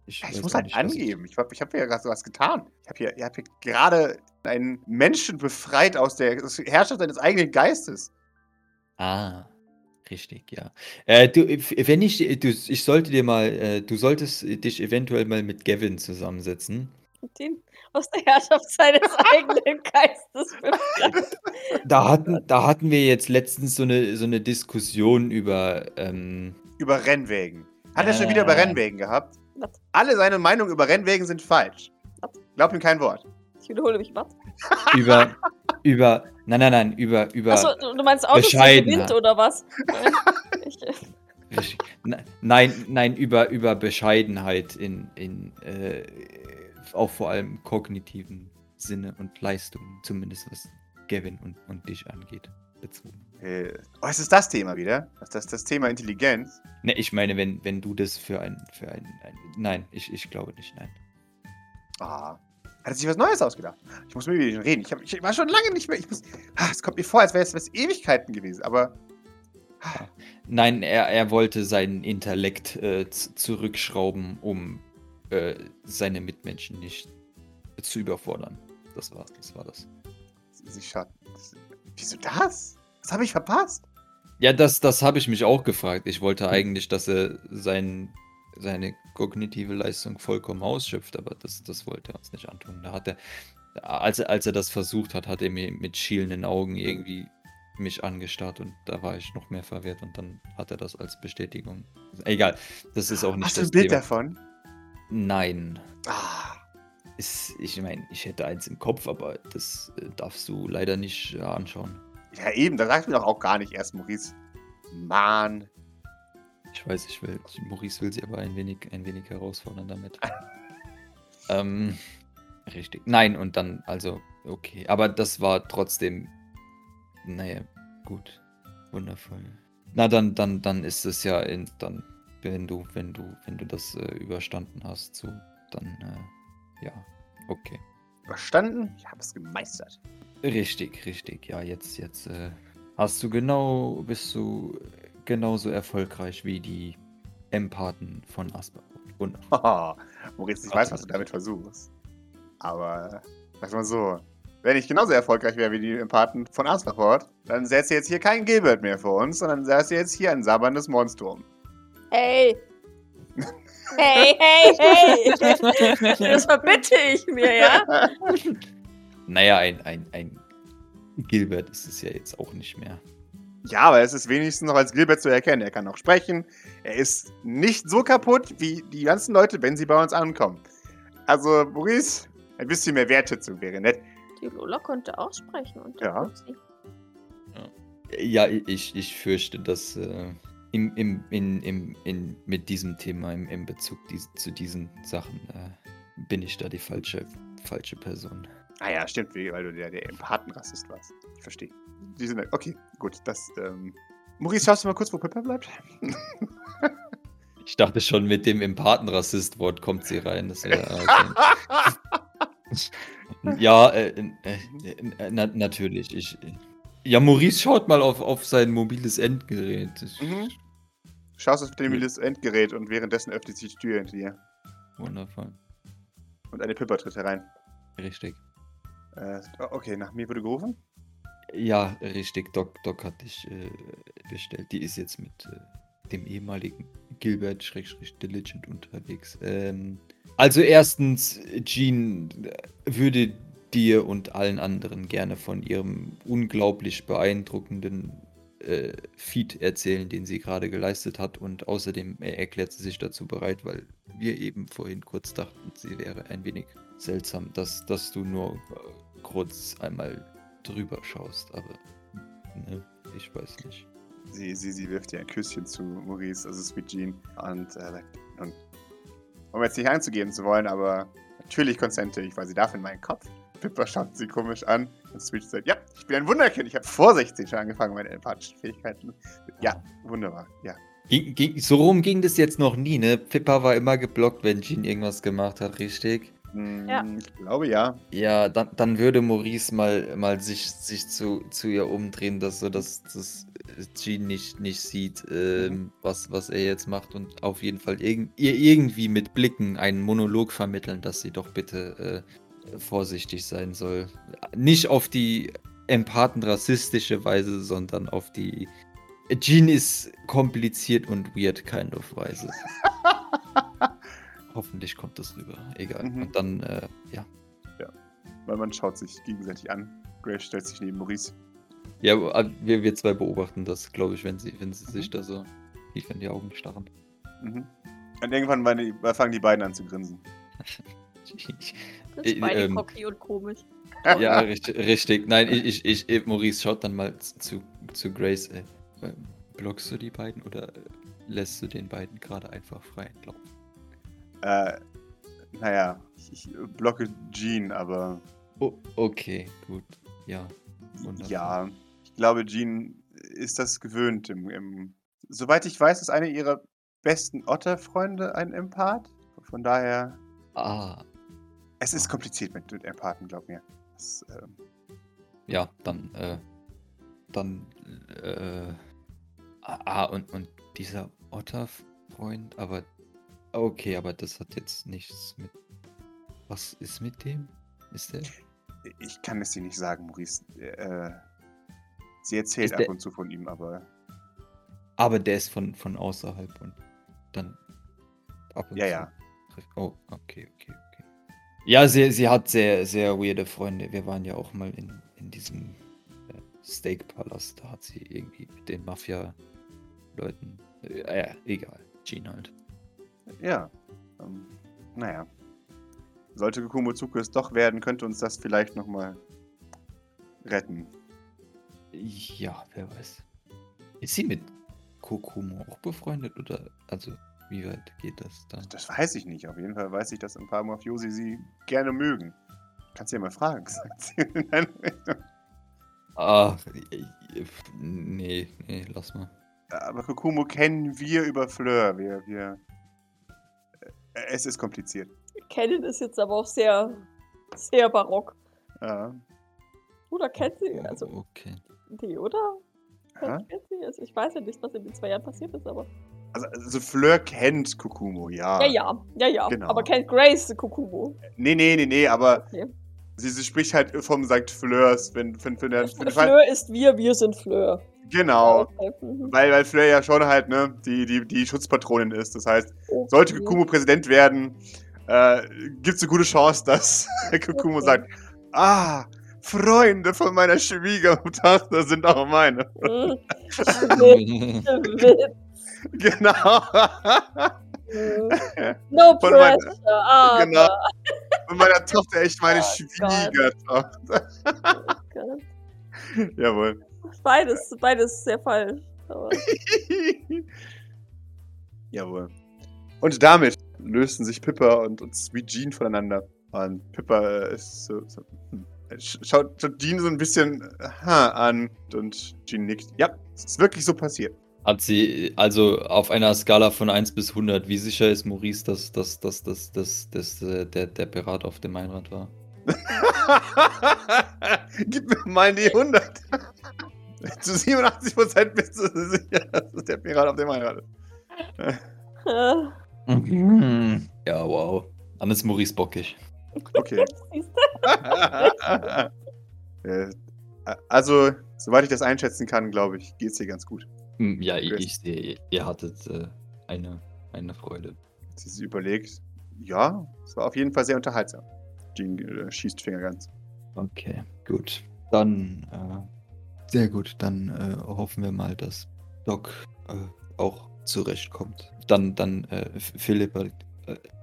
[SPEAKER 3] ich,
[SPEAKER 1] Ja, ich muss halt
[SPEAKER 3] nicht,
[SPEAKER 1] angeben. Ich, hab- ich habe ja gerade was getan. Ich habe hier, habt hier gerade einen Menschen befreit aus der Herrschaft seines eigenen Geistes.
[SPEAKER 3] Ah, richtig, ja. Äh, du, wenn ich, du, ich sollte dir mal, äh, du solltest dich eventuell mal mit Gavin zusammensetzen.
[SPEAKER 2] Den aus der Herrschaft seines eigenen Geistes befreit.
[SPEAKER 3] Da hatten, da hatten wir jetzt letztens so eine, so eine Diskussion über, ähm,
[SPEAKER 1] Über Rennwägen. Hat er schon wieder über
[SPEAKER 3] Äh.
[SPEAKER 1] Rennwägen gehabt?
[SPEAKER 2] Was?
[SPEAKER 1] Alle seine Meinungen über Rennwägen sind falsch.
[SPEAKER 2] Was?
[SPEAKER 1] Glaub ihm kein Wort.
[SPEAKER 2] Ich wiederhole mich, was?
[SPEAKER 3] über, über, nein, nein, nein, über, über,
[SPEAKER 2] Achso, du meinst Autos. Wind oder was? Äh, ich, äh.
[SPEAKER 3] Ne- Nein, nein, über, über Bescheidenheit in, in äh, auch vor allem kognitiven Sinne und Leistungen, zumindest was Gavin und, und dich angeht, bezogen.
[SPEAKER 1] Äh, oh, ist es das Thema wieder? Das, das, das Thema Intelligenz?
[SPEAKER 3] Ne, ich meine, wenn, wenn du das für ein, für ein, ein nein, ich, ich glaube nicht, nein.
[SPEAKER 1] Ah. Hat er sich was Neues ausgedacht? Ich muss mit ihm reden. Ich, hab, ich war schon lange nicht mehr. Ich muss, ah, es kommt mir vor, als wäre es Ewigkeiten gewesen. Aber ah,
[SPEAKER 3] Nein, er, er wollte seinen Intellekt äh, zurückschrauben, um äh, seine Mitmenschen nicht zu überfordern. Das war, das war das.
[SPEAKER 1] Sie. Wieso das? Was habe ich verpasst?
[SPEAKER 3] Ja, das, das habe ich mich auch gefragt. Ich wollte eigentlich, dass er sein, seine kognitive Leistung vollkommen ausschöpft, aber das, das wollte er uns nicht antun. Da hat er, als, er, als er das versucht hat, hat er mir mit schielenden Augen irgendwie mich angestarrt und da war ich noch mehr verwirrt und dann hat er das als Bestätigung. Egal, das ist auch nicht
[SPEAKER 1] Hast du
[SPEAKER 3] das
[SPEAKER 1] ein Bild
[SPEAKER 3] Thema.
[SPEAKER 1] davon?
[SPEAKER 3] Nein.
[SPEAKER 1] Ah,
[SPEAKER 3] Ist, ich meine, ich hätte eins im Kopf, aber das äh, darfst du leider nicht äh, anschauen.
[SPEAKER 1] ja, eben, da sagt mir doch auch gar nicht erst Maurice. Mann.
[SPEAKER 3] Ich weiß, ich will, Maurice will sie aber ein wenig, ein wenig herausfordern damit. ähm, richtig. Nein, und dann, also, okay. Aber das war trotzdem, naja, gut. Wundervoll. Na, dann, dann, dann ist es ja in, dann, wenn du, wenn du, wenn du das äh, überstanden hast, so, dann, äh, ja, okay.
[SPEAKER 1] Überstanden? Ich habe es gemeistert.
[SPEAKER 3] Richtig, richtig. Ja, jetzt, jetzt äh, hast du genau, bist du genauso erfolgreich wie die Empathen von Asperger. Wundervoll.
[SPEAKER 1] Haha, Maurice, ich weiß, was du damit versuchst. Aber, sag mal so, wenn ich genauso erfolgreich wäre wie die Empathen von Asperford, dann säße jetzt hier kein Gilbert mehr vor uns, sondern säße jetzt hier ein sabberndes Monstrum.
[SPEAKER 2] Hey! Hey, hey, hey! Das verbitte ich mir, ja?
[SPEAKER 3] Naja, ein, ein, ein Gilbert ist es ja jetzt auch nicht mehr.
[SPEAKER 1] Ja, aber es ist wenigstens noch als Gilbert zu erkennen. Er kann auch sprechen. Er ist nicht so kaputt wie die ganzen Leute, wenn sie bei uns ankommen. Also, Maurice, ein bisschen mehr Wertschätzung wäre nett.
[SPEAKER 2] Die Lola konnte auch sprechen und
[SPEAKER 1] Ja.
[SPEAKER 2] Fuzzi.
[SPEAKER 3] Ja, ich, ich fürchte, dass äh, im, im, in, im, in, mit diesem Thema, im, im Bezug dies, zu diesen Sachen, äh, bin ich da die falsche, falsche Person.
[SPEAKER 1] Ah ja, stimmt, weil du der, der Empathenrassist warst. Ich verstehe. Die sind, okay, gut, das, ähm... Maurice, schaust du mal kurz, wo Pippa bleibt?
[SPEAKER 3] Ich dachte schon, mit dem Empathenrassist-Wort kommt sie rein. Das wär, okay. Ja, äh, äh, äh, na, natürlich. Ich, äh, ja, Maurice schaut mal auf, auf sein mobiles Endgerät. Ich,
[SPEAKER 1] Mhm. Schaust auf dem mobiles Endgerät und währenddessen öffnet sich die Tür hinter dir.
[SPEAKER 3] Wundervoll.
[SPEAKER 1] Und eine Pippa tritt herein.
[SPEAKER 3] Richtig.
[SPEAKER 1] Äh, okay, nach mir wurde gerufen.
[SPEAKER 3] Ja, richtig. Doc, Doc hat dich äh, bestellt. Die ist jetzt mit äh, dem ehemaligen Gilbert Schrägstrich Diligent unterwegs. Ähm, also erstens, Jean äh, würde dir und allen anderen gerne von ihrem unglaublich beeindruckenden äh, Feat erzählen, den sie gerade geleistet hat. Und außerdem erklärt sie sich dazu bereit, weil wir eben vorhin kurz dachten, sie wäre ein wenig seltsam, dass, dass du nur äh, kurz einmal drüber schaust. Aber ne, ich weiß nicht.
[SPEAKER 1] Sie, sie, sie wirft dir ein Küsschen zu Maurice, also Sweet Jean. Und, äh, und um jetzt nicht anzugeben zu wollen, aber natürlich konsente ich, weil sie darf in meinen Kopf. Pippa schaut sie komisch an und Sweet sagt, ja, ich bin ein Wunderkind. Ich habe vor 16 schon angefangen, meine empathischen Fähigkeiten. Ja, wunderbar, ja.
[SPEAKER 3] Ging, ging, so rum ging das jetzt noch nie, ne? Pippa war immer geblockt, wenn Jean irgendwas gemacht hat, richtig?
[SPEAKER 1] Hm,
[SPEAKER 2] Ja.
[SPEAKER 1] Ich glaube ja.
[SPEAKER 3] Ja, dann, dann würde Maurice mal, mal sich, sich zu, zu ihr umdrehen, dass so dass das Jean nicht, nicht sieht, ähm, was, was er jetzt macht und auf jeden Fall irg ihr irgendwie mit Blicken einen Monolog vermitteln, dass sie doch bitte äh, vorsichtig sein soll. Nicht auf die empathenrassistische Weise, sondern auf die Jean ist kompliziert und weird kind of Weise. Hoffentlich kommt das rüber. Egal.
[SPEAKER 1] Mhm.
[SPEAKER 3] Und dann, äh, ja.
[SPEAKER 1] Weil man schaut sich gegenseitig an. Grace stellt sich neben Maurice.
[SPEAKER 3] Ja, aber wir, wir zwei beobachten das, glaube ich, wenn sie, wenn sie
[SPEAKER 1] Mhm.
[SPEAKER 3] sich da so tief in die Augen starren.
[SPEAKER 1] Mhm. Und irgendwann die, fangen die beiden an zu grinsen.
[SPEAKER 2] Das ist beide
[SPEAKER 3] ähm,
[SPEAKER 2] cocky und komisch.
[SPEAKER 3] ja, richtig, richtig. Nein, ich, ich, ich, Maurice schaut dann mal zu, zu Grace. Äh, äh, blockst du die beiden oder lässt du den beiden gerade einfach frei entlaufen?
[SPEAKER 1] Äh, naja, ich, ich blocke Jean, aber
[SPEAKER 3] Oh, okay, gut. Ja. wunderbar.
[SPEAKER 1] ja, ich glaube, Jean ist das gewöhnt. Im, im, soweit ich weiß, ist eine ihrer besten Otter-Freunde ein Empath. Von daher,
[SPEAKER 3] Ah,
[SPEAKER 1] es ist kompliziert mit, mit Empathen, glaub mir. Das, ähm,
[SPEAKER 3] ja, dann, äh, dann, äh, ah, und, und dieser Otter-Freund, aber, okay, aber das hat jetzt nichts mit, was ist mit dem? Ist der?
[SPEAKER 1] Ich kann es dir nicht sagen, Maurice. Äh, sie erzählt
[SPEAKER 3] Ist
[SPEAKER 1] ab
[SPEAKER 3] der-
[SPEAKER 1] und zu von ihm, aber
[SPEAKER 3] Aber der ist von, von außerhalb und dann ab und
[SPEAKER 1] ja,
[SPEAKER 3] zu.
[SPEAKER 1] ja.
[SPEAKER 3] trifft- Oh, okay, okay. Ja, sie, sie hat sehr, sehr weirde Freunde. Wir waren ja auch mal in, in diesem äh, Steak-Palast. Da hat sie irgendwie mit den Mafia-Leuten. Äh, ja, egal. Jean halt.
[SPEAKER 1] Ja. Ähm, naja. Sollte Kukumo es doch werden, könnte uns das vielleicht nochmal retten.
[SPEAKER 3] Ja, wer weiß. Ist sie mit Kokumo auch befreundet oder also wie weit geht das dann?
[SPEAKER 1] Das weiß ich nicht. Auf jeden Fall weiß ich, dass ein paar Mafiosi sie gerne mögen. Kannst du ja mal fragen, sagt sie. Nein,
[SPEAKER 3] Ach, äh, nee, nee, lass mal.
[SPEAKER 1] Aber Kokumo kennen wir über Fleur. Wir, wir. äh, Es ist kompliziert.
[SPEAKER 2] Kennen ist jetzt aber auch sehr, sehr barock.
[SPEAKER 1] Ja.
[SPEAKER 2] Oder kennt sie? Also,
[SPEAKER 3] okay.
[SPEAKER 2] die, oder?
[SPEAKER 1] Aha.
[SPEAKER 2] Kennt sie? Also, ich weiß ja nicht, was in den zwei Jahren passiert ist, aber.
[SPEAKER 1] Also, also Fleur kennt Kokumo, ja.
[SPEAKER 2] Ja, ja, ja, ja.
[SPEAKER 1] Genau.
[SPEAKER 2] Aber kennt Grace Kokumo.
[SPEAKER 1] Nee, nee, nee, nee, aber
[SPEAKER 2] Okay.
[SPEAKER 1] sie, sie spricht halt vom St. Fleurs, wenn, wenn, wenn, der, wenn
[SPEAKER 2] Fleur ist wir, wir sind Fleur.
[SPEAKER 1] Genau.
[SPEAKER 2] Okay. Mhm.
[SPEAKER 1] Weil, weil Fleur ja schon halt, ne, die, die, die Schutzpatronin ist. Das heißt,
[SPEAKER 2] Okay.
[SPEAKER 1] sollte Kokumo Präsident werden, äh, gibt es eine gute Chance, dass Kokumo
[SPEAKER 2] Okay.
[SPEAKER 1] sagt, ah, Freunde von meiner Schwiegertochter sind auch meine.
[SPEAKER 2] Mhm. Witz.
[SPEAKER 1] genau.
[SPEAKER 2] No
[SPEAKER 1] Von meiner-
[SPEAKER 2] pressure. Ah,
[SPEAKER 1] genau. Von meiner Tochter echt meine
[SPEAKER 2] Oh
[SPEAKER 1] Schwiegertochter.
[SPEAKER 2] Gott.
[SPEAKER 1] Jawohl.
[SPEAKER 2] Beides, beides sehr falsch. Aber
[SPEAKER 1] Jawohl. Und damit lösten sich Pippa und, und Sweet Jean voneinander. Und Pippa äh, ist so, so hm, sch- schaut, schaut Jean so ein bisschen äh, ha, an und Jean nickt. Ja, es ist wirklich so passiert.
[SPEAKER 3] Hat sie, also auf einer Skala von 1 bis 100, wie sicher ist Maurice, dass, dass, dass, dass, dass, dass äh, der, der Pirat auf dem Einrad war?
[SPEAKER 1] Gib mir mal die 100. Zu 87% bist du sicher, dass der Pirat auf dem Einrad ist.
[SPEAKER 3] Ja, wow. Dann ist Maurice bockig.
[SPEAKER 1] Okay. Äh, also, soweit ich das einschätzen kann, glaube ich, geht es dir ganz gut.
[SPEAKER 3] Hm, Ja, ich, ich sehe, ihr hattet äh, eine, eine Freude.
[SPEAKER 1] Sie überlegt, ja, es war auf jeden Fall sehr unterhaltsam. Jean äh, schießt Finger ganz.
[SPEAKER 3] Okay, gut. Dann, äh, sehr gut. Dann äh, hoffen wir mal, dass Doc äh, auch zurechtkommt. Dann, dann, äh, Philipp, äh,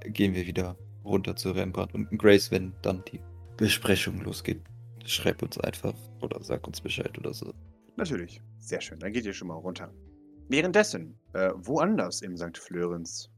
[SPEAKER 3] gehen wir wieder runter zu Rembrandt und Grace, wenn dann die Besprechung losgeht. Schreib uns einfach oder sag uns Bescheid oder so.
[SPEAKER 1] Natürlich. Sehr schön. Dann geht ihr schon mal runter. Währenddessen, äh, woanders im St. Flörens.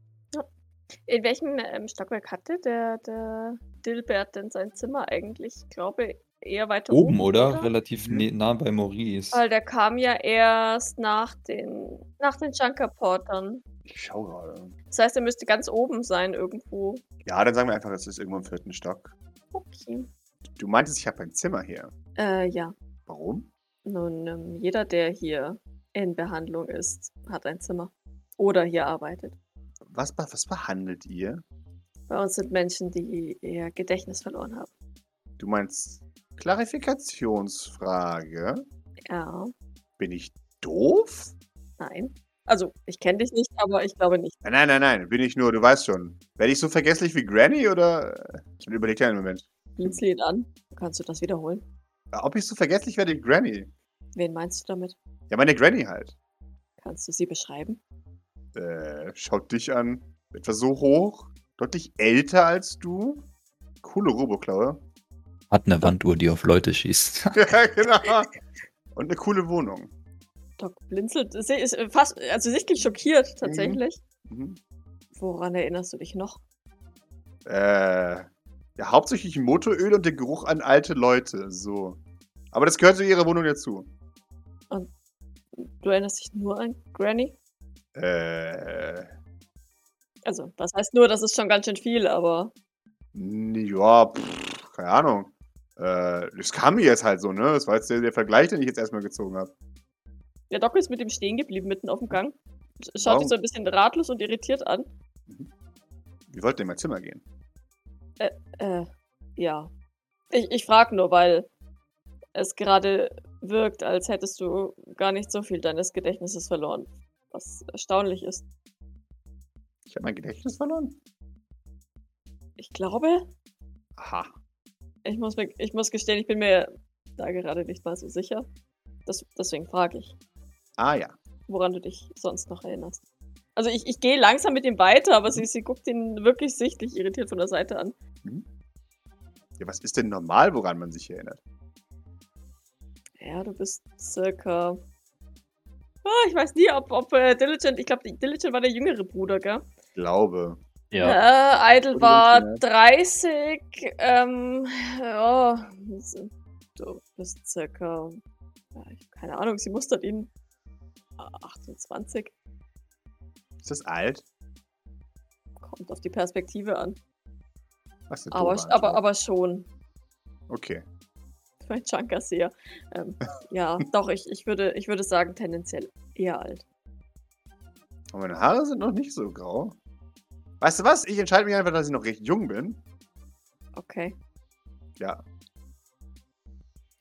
[SPEAKER 2] In welchem ähm, Stockwerk hatte der, der Dilbert denn sein Zimmer eigentlich? Ich glaube eher weiter
[SPEAKER 3] Oben, oder? Relativ
[SPEAKER 1] Mhm.
[SPEAKER 3] nah bei Maurice.
[SPEAKER 2] Weil der kam ja erst nach den, nach den Junkerportern.
[SPEAKER 1] Ich schau gerade.
[SPEAKER 2] Das heißt, er müsste ganz oben sein irgendwo.
[SPEAKER 1] Ja, dann sagen wir einfach, es ist irgendwo im vierten Stock.
[SPEAKER 2] Okay.
[SPEAKER 1] Du meintest, ich habe ein Zimmer hier.
[SPEAKER 2] Äh, ja.
[SPEAKER 1] Warum?
[SPEAKER 2] Nun, ähm, jeder, der hier in Behandlung ist, hat ein Zimmer. Oder hier arbeitet.
[SPEAKER 1] Was, was behandelt ihr?
[SPEAKER 2] Bei uns sind Menschen, die ihr Gedächtnis verloren haben.
[SPEAKER 1] Du meinst Klarifikationsfrage?
[SPEAKER 2] Ja,
[SPEAKER 1] Bin ich doof?
[SPEAKER 2] nein. Also, ich kenne dich nicht, aber ich glaube nicht.
[SPEAKER 1] Nein, nein, nein, nein, bin ich nur, du weißt schon. Werde ich so vergesslich wie Granny oder? Ich überleg dir einen Moment.
[SPEAKER 2] Blinzel ihn an. Kannst du das wiederholen?
[SPEAKER 1] Ob ich so vergesslich werde wie Granny?
[SPEAKER 2] Wen meinst du damit?
[SPEAKER 1] Ja, meine Granny halt.
[SPEAKER 2] Kannst du sie beschreiben?
[SPEAKER 1] Äh, schaut dich an. Etwa so hoch, deutlich älter als du. Coole Roboklaue.
[SPEAKER 3] Hat eine Wanduhr, die auf Leute schießt.
[SPEAKER 1] ja, genau. Und eine coole Wohnung.
[SPEAKER 2] Doc blinzelt. Ist ist fast, also sichtlich schockiert tatsächlich.
[SPEAKER 1] Mhm.
[SPEAKER 2] Woran erinnerst du dich noch?
[SPEAKER 1] Äh, ja, hauptsächlich Motoröl und der Geruch an alte Leute, so. Aber das gehört zu ihrer Wohnung dazu.
[SPEAKER 2] Du erinnerst dich nur an Granny?
[SPEAKER 1] Äh,
[SPEAKER 2] Also, das heißt nur, das ist schon ganz schön viel, aber
[SPEAKER 1] ja, pff, keine Ahnung. Äh, das kam mir jetzt halt so, ne? Das war jetzt der, der Vergleich, den ich jetzt erstmal gezogen habe.
[SPEAKER 2] der Doc ist mit ihm stehen geblieben mitten auf dem Gang. Sch- Schaut dich so ein bisschen ratlos und irritiert an.
[SPEAKER 1] Wir wollten in mein Zimmer gehen.
[SPEAKER 2] Äh, ja. Ich, ich frage nur, weil es gerade wirkt, als hättest du gar nicht so viel deines Gedächtnisses verloren. Was erstaunlich ist.
[SPEAKER 1] Ich habe mein Gedächtnis verloren.
[SPEAKER 2] Ich glaube,
[SPEAKER 1] Aha.
[SPEAKER 2] ich muss, mir- ich muss gestehen, ich bin mir da gerade nicht mal so sicher. Das, deswegen frage ich,
[SPEAKER 1] Ah ja.
[SPEAKER 2] woran du dich sonst noch erinnerst. Also ich, ich gehe langsam mit ihm weiter, aber sie, sie guckt ihn wirklich sichtlich irritiert von der Seite an.
[SPEAKER 1] Ja, was ist denn normal, woran man sich erinnert?
[SPEAKER 2] Ja, du bist circa. Ah, ich weiß nie, ob, ob äh, Diligent, ich glaube, Diligent war der jüngere Bruder, gell?
[SPEAKER 1] Ich glaube.
[SPEAKER 3] Ja.
[SPEAKER 2] Äh, Idle war
[SPEAKER 1] Diligent,
[SPEAKER 2] 30. Ähm, ja, du bist circa. Ja, ich- keine Ahnung, sie mustert ihn. Ah, 28.
[SPEAKER 1] Ist das alt?
[SPEAKER 2] Kommt auf die Perspektive an.
[SPEAKER 1] Was
[SPEAKER 2] Aber, aber, aber schon.
[SPEAKER 1] Okay.
[SPEAKER 2] Für ein Chunker sehr. Ähm, ja, doch, ich, ich, würde, ich würde sagen, tendenziell eher alt.
[SPEAKER 1] Und meine Haare sind noch nicht so grau. Weißt du was? Ich entscheide mich einfach, dass ich noch recht jung bin.
[SPEAKER 2] Okay.
[SPEAKER 1] Ja.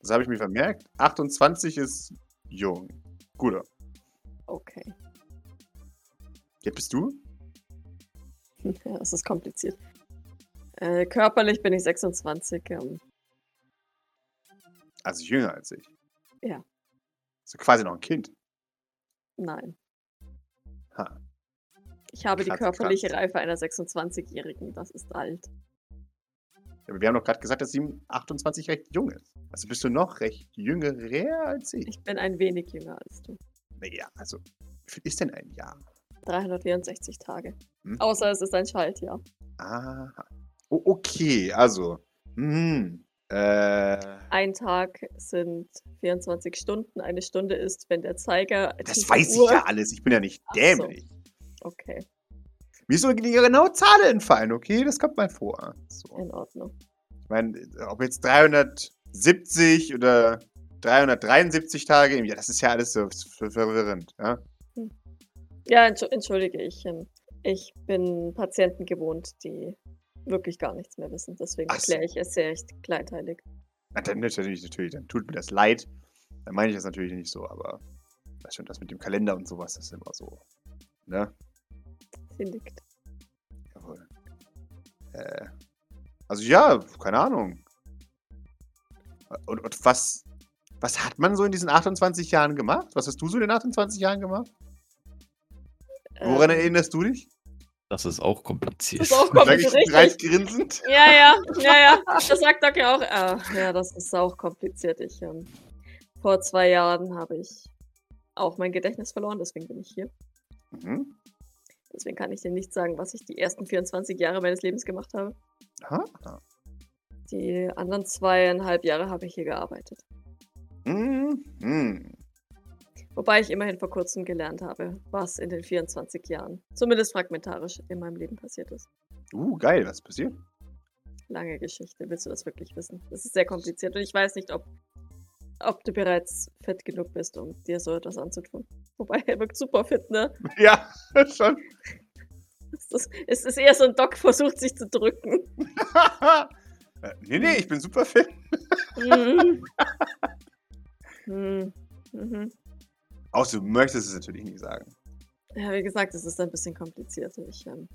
[SPEAKER 1] Das habe ich mir vermerkt. 28 ist jung. Guter.
[SPEAKER 2] Okay.
[SPEAKER 1] Jetzt bist du?
[SPEAKER 2] Ja, es ist kompliziert. Äh, körperlich bin ich 26. Ähm,
[SPEAKER 1] Also jünger als ich.
[SPEAKER 2] Ja.
[SPEAKER 1] So quasi noch ein Kind.
[SPEAKER 2] nein.
[SPEAKER 1] Ha.
[SPEAKER 2] Ich habe
[SPEAKER 1] Krass,
[SPEAKER 2] die körperliche
[SPEAKER 1] krass.
[SPEAKER 2] Reife einer 26-Jährigen. Das ist alt.
[SPEAKER 1] Aber wir haben doch gerade gesagt, dass sie 28 recht jung ist. Also bist du noch recht jünger als ich.
[SPEAKER 2] Ich bin ein wenig jünger als du.
[SPEAKER 1] Naja, also, wie viel ist denn ein Jahr?
[SPEAKER 2] 364 Tage.
[SPEAKER 1] Hm?
[SPEAKER 2] Außer es ist ein Schaltjahr.
[SPEAKER 1] Aha. Oh, okay, also. Hm. Äh,
[SPEAKER 2] Ein Tag sind 24 Stunden. Eine Stunde ist, wenn der Zeiger.
[SPEAKER 1] das weiß ich
[SPEAKER 2] Uhr-
[SPEAKER 1] ja alles. Ich bin ja nicht
[SPEAKER 2] Ach so.
[SPEAKER 1] dämlich.
[SPEAKER 2] Okay,
[SPEAKER 1] Mir ist nur die genaue Zahl entfallen, okay? Das kommt mal vor. So.
[SPEAKER 2] in Ordnung.
[SPEAKER 1] Ich meine, ob jetzt 370 oder 373 Tage im Jahr, das ist ja alles so ver- verwirrend. Ja?
[SPEAKER 2] Ja, entschu- entschuldige ich. ähm, Ich bin Patienten gewohnt, die wirklich gar nichts mehr wissen. Deswegen erkläre ich es sehr recht kleinteilig.
[SPEAKER 1] Na, dann natürlich, natürlich, dann tut mir das leid. Dann meine ich das natürlich nicht so, aber weißt schon, das mit dem Kalender und sowas, das ist immer so. Ne?
[SPEAKER 2] Sie nickt.
[SPEAKER 1] Jawohl. Äh, also ja, keine Ahnung. Und, und was, was hat man so in diesen 28 Jahren gemacht? Was hast du so in den 28 Jahren gemacht? Woran
[SPEAKER 2] Ähm,
[SPEAKER 1] erinnerst du dich?
[SPEAKER 3] Das ist auch kompliziert.
[SPEAKER 2] Das ist auch
[SPEAKER 1] Sag
[SPEAKER 2] kompliziert.
[SPEAKER 1] breit grinsend.
[SPEAKER 2] Ja, ja, ja, ja. Das sagt Doc ja auch. Ah, ja, das ist auch kompliziert. Ich, ähm, vor zwei Jahren habe ich auch mein Gedächtnis verloren, deswegen bin ich hier.
[SPEAKER 1] Mhm.
[SPEAKER 2] Deswegen kann ich dir nicht sagen, was ich die ersten 24 Jahre meines Lebens gemacht habe.
[SPEAKER 1] Aha.
[SPEAKER 2] Die anderen zweieinhalb Jahre habe ich hier gearbeitet.
[SPEAKER 1] Mhm.
[SPEAKER 2] Wobei ich immerhin vor kurzem gelernt habe, was in den 24 Jahren, zumindest fragmentarisch, in meinem Leben passiert ist.
[SPEAKER 1] Uh, geil, was ist passiert?
[SPEAKER 2] Lange Geschichte. Willst du das wirklich wissen? Das ist sehr kompliziert und ich weiß nicht, ob, ob du bereits fit genug bist, um dir so etwas anzutun. Wobei er wirkt super fit, ne?
[SPEAKER 1] Ja, schon.
[SPEAKER 2] Es ist, es ist eher so ein Doc, versucht sich zu drücken.
[SPEAKER 1] Äh, nee, nee, ich bin super fit.
[SPEAKER 2] Mhm. Hm. Mhm.
[SPEAKER 1] Außer du möchtest es natürlich nicht sagen.
[SPEAKER 2] Ja, wie gesagt, es ist ein bisschen kompliziert. Ich, ähm,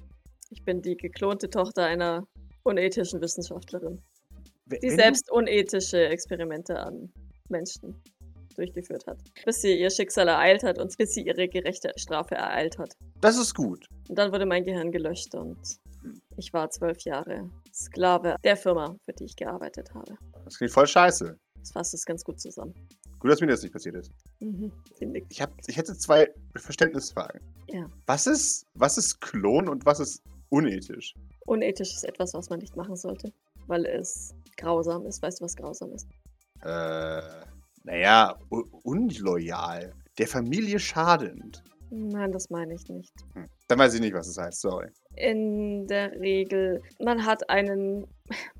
[SPEAKER 2] ich bin die geklonte Tochter einer unethischen Wissenschaftlerin, die
[SPEAKER 1] wenn
[SPEAKER 2] selbst unethische Experimente an Menschen durchgeführt hat, bis sie ihr Schicksal ereilt hat und bis sie ihre gerechte Strafe ereilt hat.
[SPEAKER 1] Das ist gut.
[SPEAKER 2] Und dann wurde mein Gehirn gelöscht und ich war zwölf Jahre Sklave der Firma, für die ich gearbeitet habe.
[SPEAKER 1] Das klingt voll scheiße.
[SPEAKER 2] Das fasst es ganz gut zusammen.
[SPEAKER 1] Gut, dass mir das nicht passiert ist.
[SPEAKER 2] Mhm. Ich.
[SPEAKER 1] Hab, ich hätte zwei Verständnisfragen.
[SPEAKER 2] Ja.
[SPEAKER 1] Was ist, was ist Klon und was ist unethisch?
[SPEAKER 2] Unethisch ist etwas, was man nicht machen sollte, weil es grausam ist. Weißt du, was grausam ist?
[SPEAKER 1] Äh, naja, unloyal. Der Familie schadend.
[SPEAKER 2] Nein, das meine ich nicht.
[SPEAKER 1] Hm. Dann weiß ich nicht, was es heißt, sorry.
[SPEAKER 2] In der Regel, man hat einen,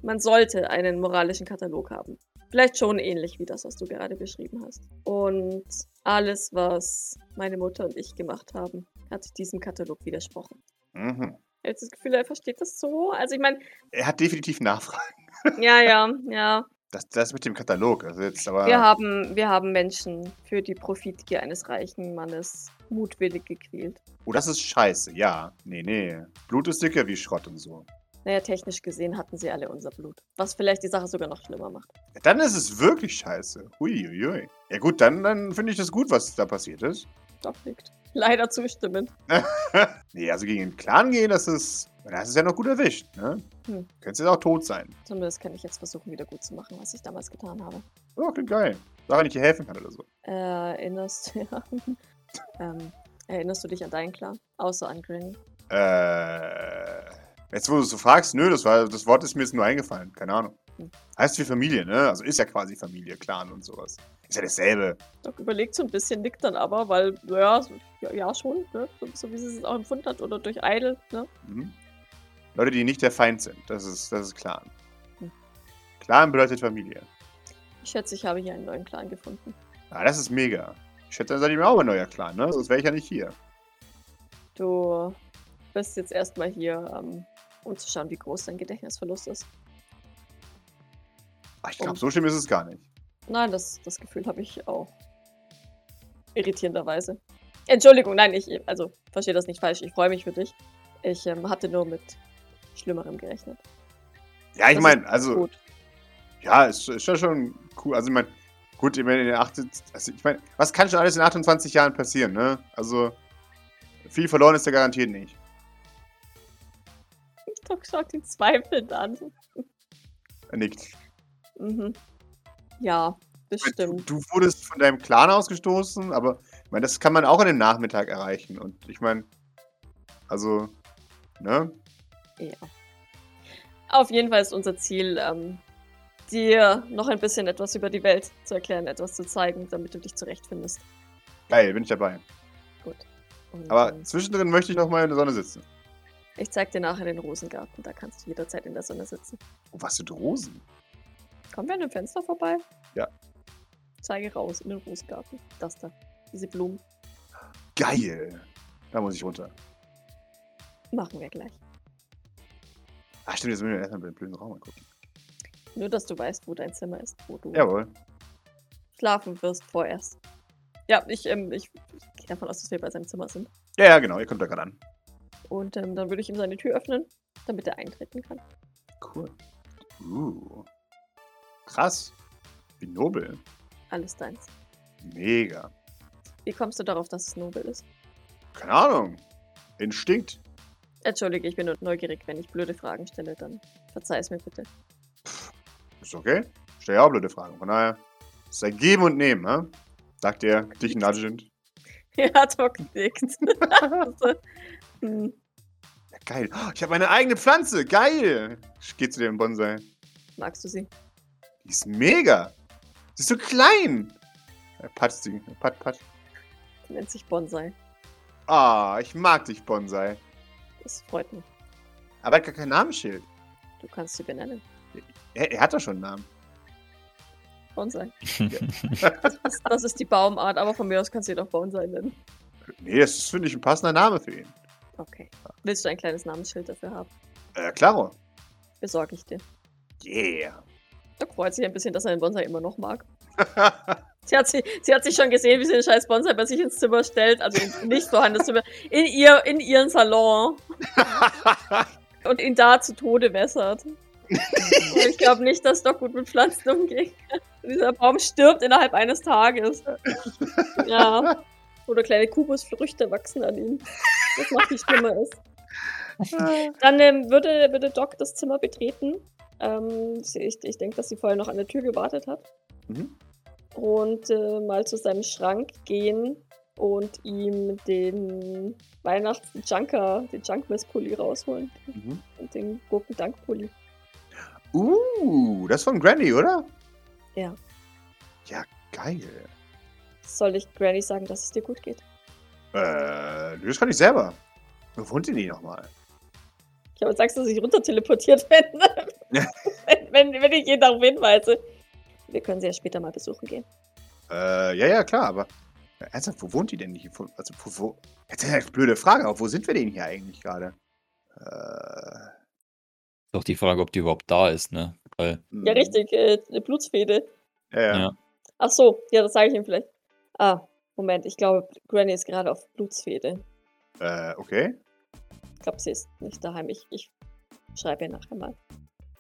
[SPEAKER 2] man sollte einen moralischen Katalog haben. Vielleicht schon ähnlich wie das, was du gerade beschrieben hast. Und alles, was meine Mutter und ich gemacht haben, hat diesem Katalog widersprochen.
[SPEAKER 1] Mhm.
[SPEAKER 2] Ich habe das Gefühl, er versteht das so. Also ich meine,
[SPEAKER 1] Er hat definitiv Nachfragen.
[SPEAKER 2] Ja, ja, ja.
[SPEAKER 1] Das, das mit dem Katalog. Also jetzt aber.
[SPEAKER 2] Wir haben, wir haben Menschen für die Profitgier eines reichen Mannes mutwillig gequält.
[SPEAKER 1] Oh, das ist scheiße. Ja. Nee, nee. Blut ist dicker wie Schrott und so.
[SPEAKER 2] Naja, technisch gesehen hatten sie alle unser Blut. Was vielleicht die Sache sogar noch schlimmer macht.
[SPEAKER 1] Ja, dann ist es wirklich scheiße. Huiuiui. Ja gut, dann, dann finde ich das gut, was da passiert ist.
[SPEAKER 2] Doch liegt. Leider zustimmend.
[SPEAKER 1] nee, also gegen den Clan gehen, das ist. Das ist ja noch gut erwischt, ne?
[SPEAKER 2] Hm.
[SPEAKER 1] Könntest jetzt auch tot sein.
[SPEAKER 2] Zumindest kann ich jetzt versuchen, wieder gut zu machen, was ich damals getan habe.
[SPEAKER 1] Oh, klingt geil. Sache, wenn ich dir helfen kann oder so.
[SPEAKER 2] Äh, erinnerst, ja. ähm, erinnerst du dich an deinen Clan? Außer an Granny?
[SPEAKER 1] Äh. Jetzt, wo du es so fragst, nö, das, war, das Wort ist mir jetzt nur eingefallen. Keine Ahnung. Heißt wie Familie, ne? Also ist ja quasi Familie, Clan und sowas. Ist ja dasselbe.
[SPEAKER 2] Doc überlegt so ein bisschen, nickt dann aber, weil, ja, so, ja, ja schon, ne? so, so wie sie es auch empfunden hat oder durch Idle, ne?
[SPEAKER 1] Mhm. Leute, die nicht der Feind sind. Das ist, das ist Clan.
[SPEAKER 2] Hm.
[SPEAKER 1] Clan bedeutet Familie.
[SPEAKER 2] Ich schätze, ich habe hier einen neuen Clan gefunden.
[SPEAKER 1] Ah, das ist mega. Ich schätze, dann seid ihr mir auch ein neuer Clan, ne? Sonst wäre ich ja nicht hier.
[SPEAKER 2] Du bist jetzt erstmal hier, ähm, um zu schauen, wie groß dein Gedächtnisverlust ist.
[SPEAKER 1] Ach, ich glaube, so schlimm ist es gar nicht.
[SPEAKER 2] Nein, das, das Gefühl habe ich auch. Irritierenderweise. Entschuldigung, nein, ich, also, verstehe das nicht falsch. Ich freue mich für dich. Ich ähm, hatte nur mit Schlimmerem gerechnet.
[SPEAKER 1] Ja, ich meine, also,
[SPEAKER 2] Gut.
[SPEAKER 1] ja, ist, ist ja schon cool. Also, ich meine, gut, ich meine, in den 28, also, ich meine, was kann schon alles in 28 Jahren passieren, ne? Also, viel verloren ist ja garantiert nicht.
[SPEAKER 2] Doc schaut ihn zweifelnd an.
[SPEAKER 1] Er nickt.
[SPEAKER 2] Mhm. Ja, bestimmt.
[SPEAKER 1] Du, wurdest von deinem Clan ausgestoßen, aber ich meine, das kann man auch an dem Nachmittag erreichen. Und ich meine, also, ne?
[SPEAKER 2] Ja. Auf jeden Fall ist unser Ziel, ähm, dir noch ein bisschen etwas über die Welt zu erklären, etwas zu zeigen, damit du dich zurechtfindest.
[SPEAKER 1] Geil, bin ich dabei.
[SPEAKER 2] Gut. Und,
[SPEAKER 1] Aber zwischendrin möchte ich noch mal in der Sonne sitzen.
[SPEAKER 2] Ich zeig dir nachher den Rosengarten, da kannst du jederzeit in der Sonne sitzen.
[SPEAKER 1] Oh, was sind Rosen?
[SPEAKER 2] Kommen wir an dem Fenster vorbei?
[SPEAKER 1] Ja.
[SPEAKER 2] Zeige raus in den Rosengarten. Das da. Diese Blumen.
[SPEAKER 1] Geil. Da muss ich runter.
[SPEAKER 2] Machen wir gleich.
[SPEAKER 1] Ach, stimmt, jetzt müssen wir erstmal den blöden Raum angucken.
[SPEAKER 2] Nur, dass du weißt, wo dein Zimmer ist, wo du
[SPEAKER 1] Jawohl.
[SPEAKER 2] schlafen wirst vorerst. Ja, ich, ähm, ich, ich gehe davon aus, dass wir bei seinem Zimmer sind.
[SPEAKER 1] Ja, ja, genau, ihr kommt da gerade an.
[SPEAKER 2] Und ähm, dann würde ich ihm seine Tür öffnen, damit er eintreten kann.
[SPEAKER 1] Cool. Uh. Krass. Wie nobel.
[SPEAKER 2] Alles deins.
[SPEAKER 1] Mega.
[SPEAKER 2] Wie kommst du darauf, dass es nobel ist?
[SPEAKER 1] Keine Ahnung. Instinkt.
[SPEAKER 2] Entschuldige, ich bin nur neugierig. Wenn ich blöde Fragen stelle, dann verzeih es mir bitte.
[SPEAKER 1] Ist okay. Stell ja auch blöde Fragen. Von daher ist ein Geben und Nehmen, ne? Sagt er, dich nudgend.
[SPEAKER 2] ja, Doc nickt. Also, hm,
[SPEAKER 1] Ja, geil. Oh, ich habe meine eigene Pflanze. Geil. Ich geh zu dem Bonsai.
[SPEAKER 2] magst du sie?
[SPEAKER 1] Die ist mega. Sie ist so klein. Er patzt sie. Pat, pat.
[SPEAKER 2] Die nennt sich Bonsai.
[SPEAKER 1] Ah, ich mag dich, Bonsai.
[SPEAKER 2] Das freut mich.
[SPEAKER 1] Aber er hat gar kein Namensschild.
[SPEAKER 2] Du kannst sie benennen.
[SPEAKER 1] Er, er hat doch schon einen Namen.
[SPEAKER 2] Bonsai. Das ist, das ist die Baumart, aber von mir aus kannst du ihn auch Bonsai nennen.
[SPEAKER 1] Nee, das ist, finde ich, ein passender Name für ihn.
[SPEAKER 2] Okay. Willst du ein kleines Namensschild dafür haben?
[SPEAKER 1] Äh, klaro.
[SPEAKER 2] Besorge ich dir.
[SPEAKER 1] Yeah.
[SPEAKER 2] Doc freut sich ein bisschen, dass er den Bonsai immer noch mag. Sie hat, sie, sie hat sich schon gesehen, wie sie den scheiß Bonsai bei sich ins Zimmer stellt, also in nicht vorhandenes Zimmer, in, ihr, in ihren Salon und ihn da zu Tode wässert. Ich glaube nicht, dass Doc gut mit Pflanzen umgehen kann. Dieser Baum stirbt innerhalb eines Tages. Ja. Oder kleine Kubusfrüchte wachsen an ihm. Das macht viel schlimmer ist. Dann ähm, würde, würde Doc das Zimmer betreten. Ähm, ich ich denke, dass sie vorher noch an der Tür gewartet hat.
[SPEAKER 1] mhm.
[SPEAKER 2] Und äh, mal zu seinem Schrank gehen und ihm den Weihnachts-Junker, den Junkmiss-Pulli rausholen.
[SPEAKER 1] Mhm.
[SPEAKER 2] Und den Gurkendank-Pulli.
[SPEAKER 1] Uh, das ist von Granny, oder?
[SPEAKER 2] Ja.
[SPEAKER 1] Ja, geil.
[SPEAKER 2] Soll ich Granny sagen, dass es dir gut geht?
[SPEAKER 1] Äh, das kann ich selber. Wo wohnt ihr die nochmal?
[SPEAKER 2] Ich habe sagst, dass ich runter teleportiert bin. wenn, wenn, wenn ich jeden darauf hinweise. Wir können sie ja später mal besuchen gehen.
[SPEAKER 1] Äh, ja, ja, klar, aber. äh, Ernsthaft, wo wohnt die denn nicht? Also, wo, wo? Jetzt ist eine blöde Frage, aber wo sind wir denn hier eigentlich gerade? Äh,
[SPEAKER 3] Doch die Frage, ob die überhaupt da ist, ne? Fall.
[SPEAKER 2] Ja, richtig, äh, eine Blutsfede.
[SPEAKER 1] Ja, ja.
[SPEAKER 3] Ja.
[SPEAKER 2] Ach so, ja, das sage ich ihm vielleicht. Ah, Moment, ich glaube, Granny ist gerade auf Blutsfede.
[SPEAKER 1] Äh, okay.
[SPEAKER 2] Ich glaube, sie ist nicht daheim. Ich, ich schreibe ihr nachher mal.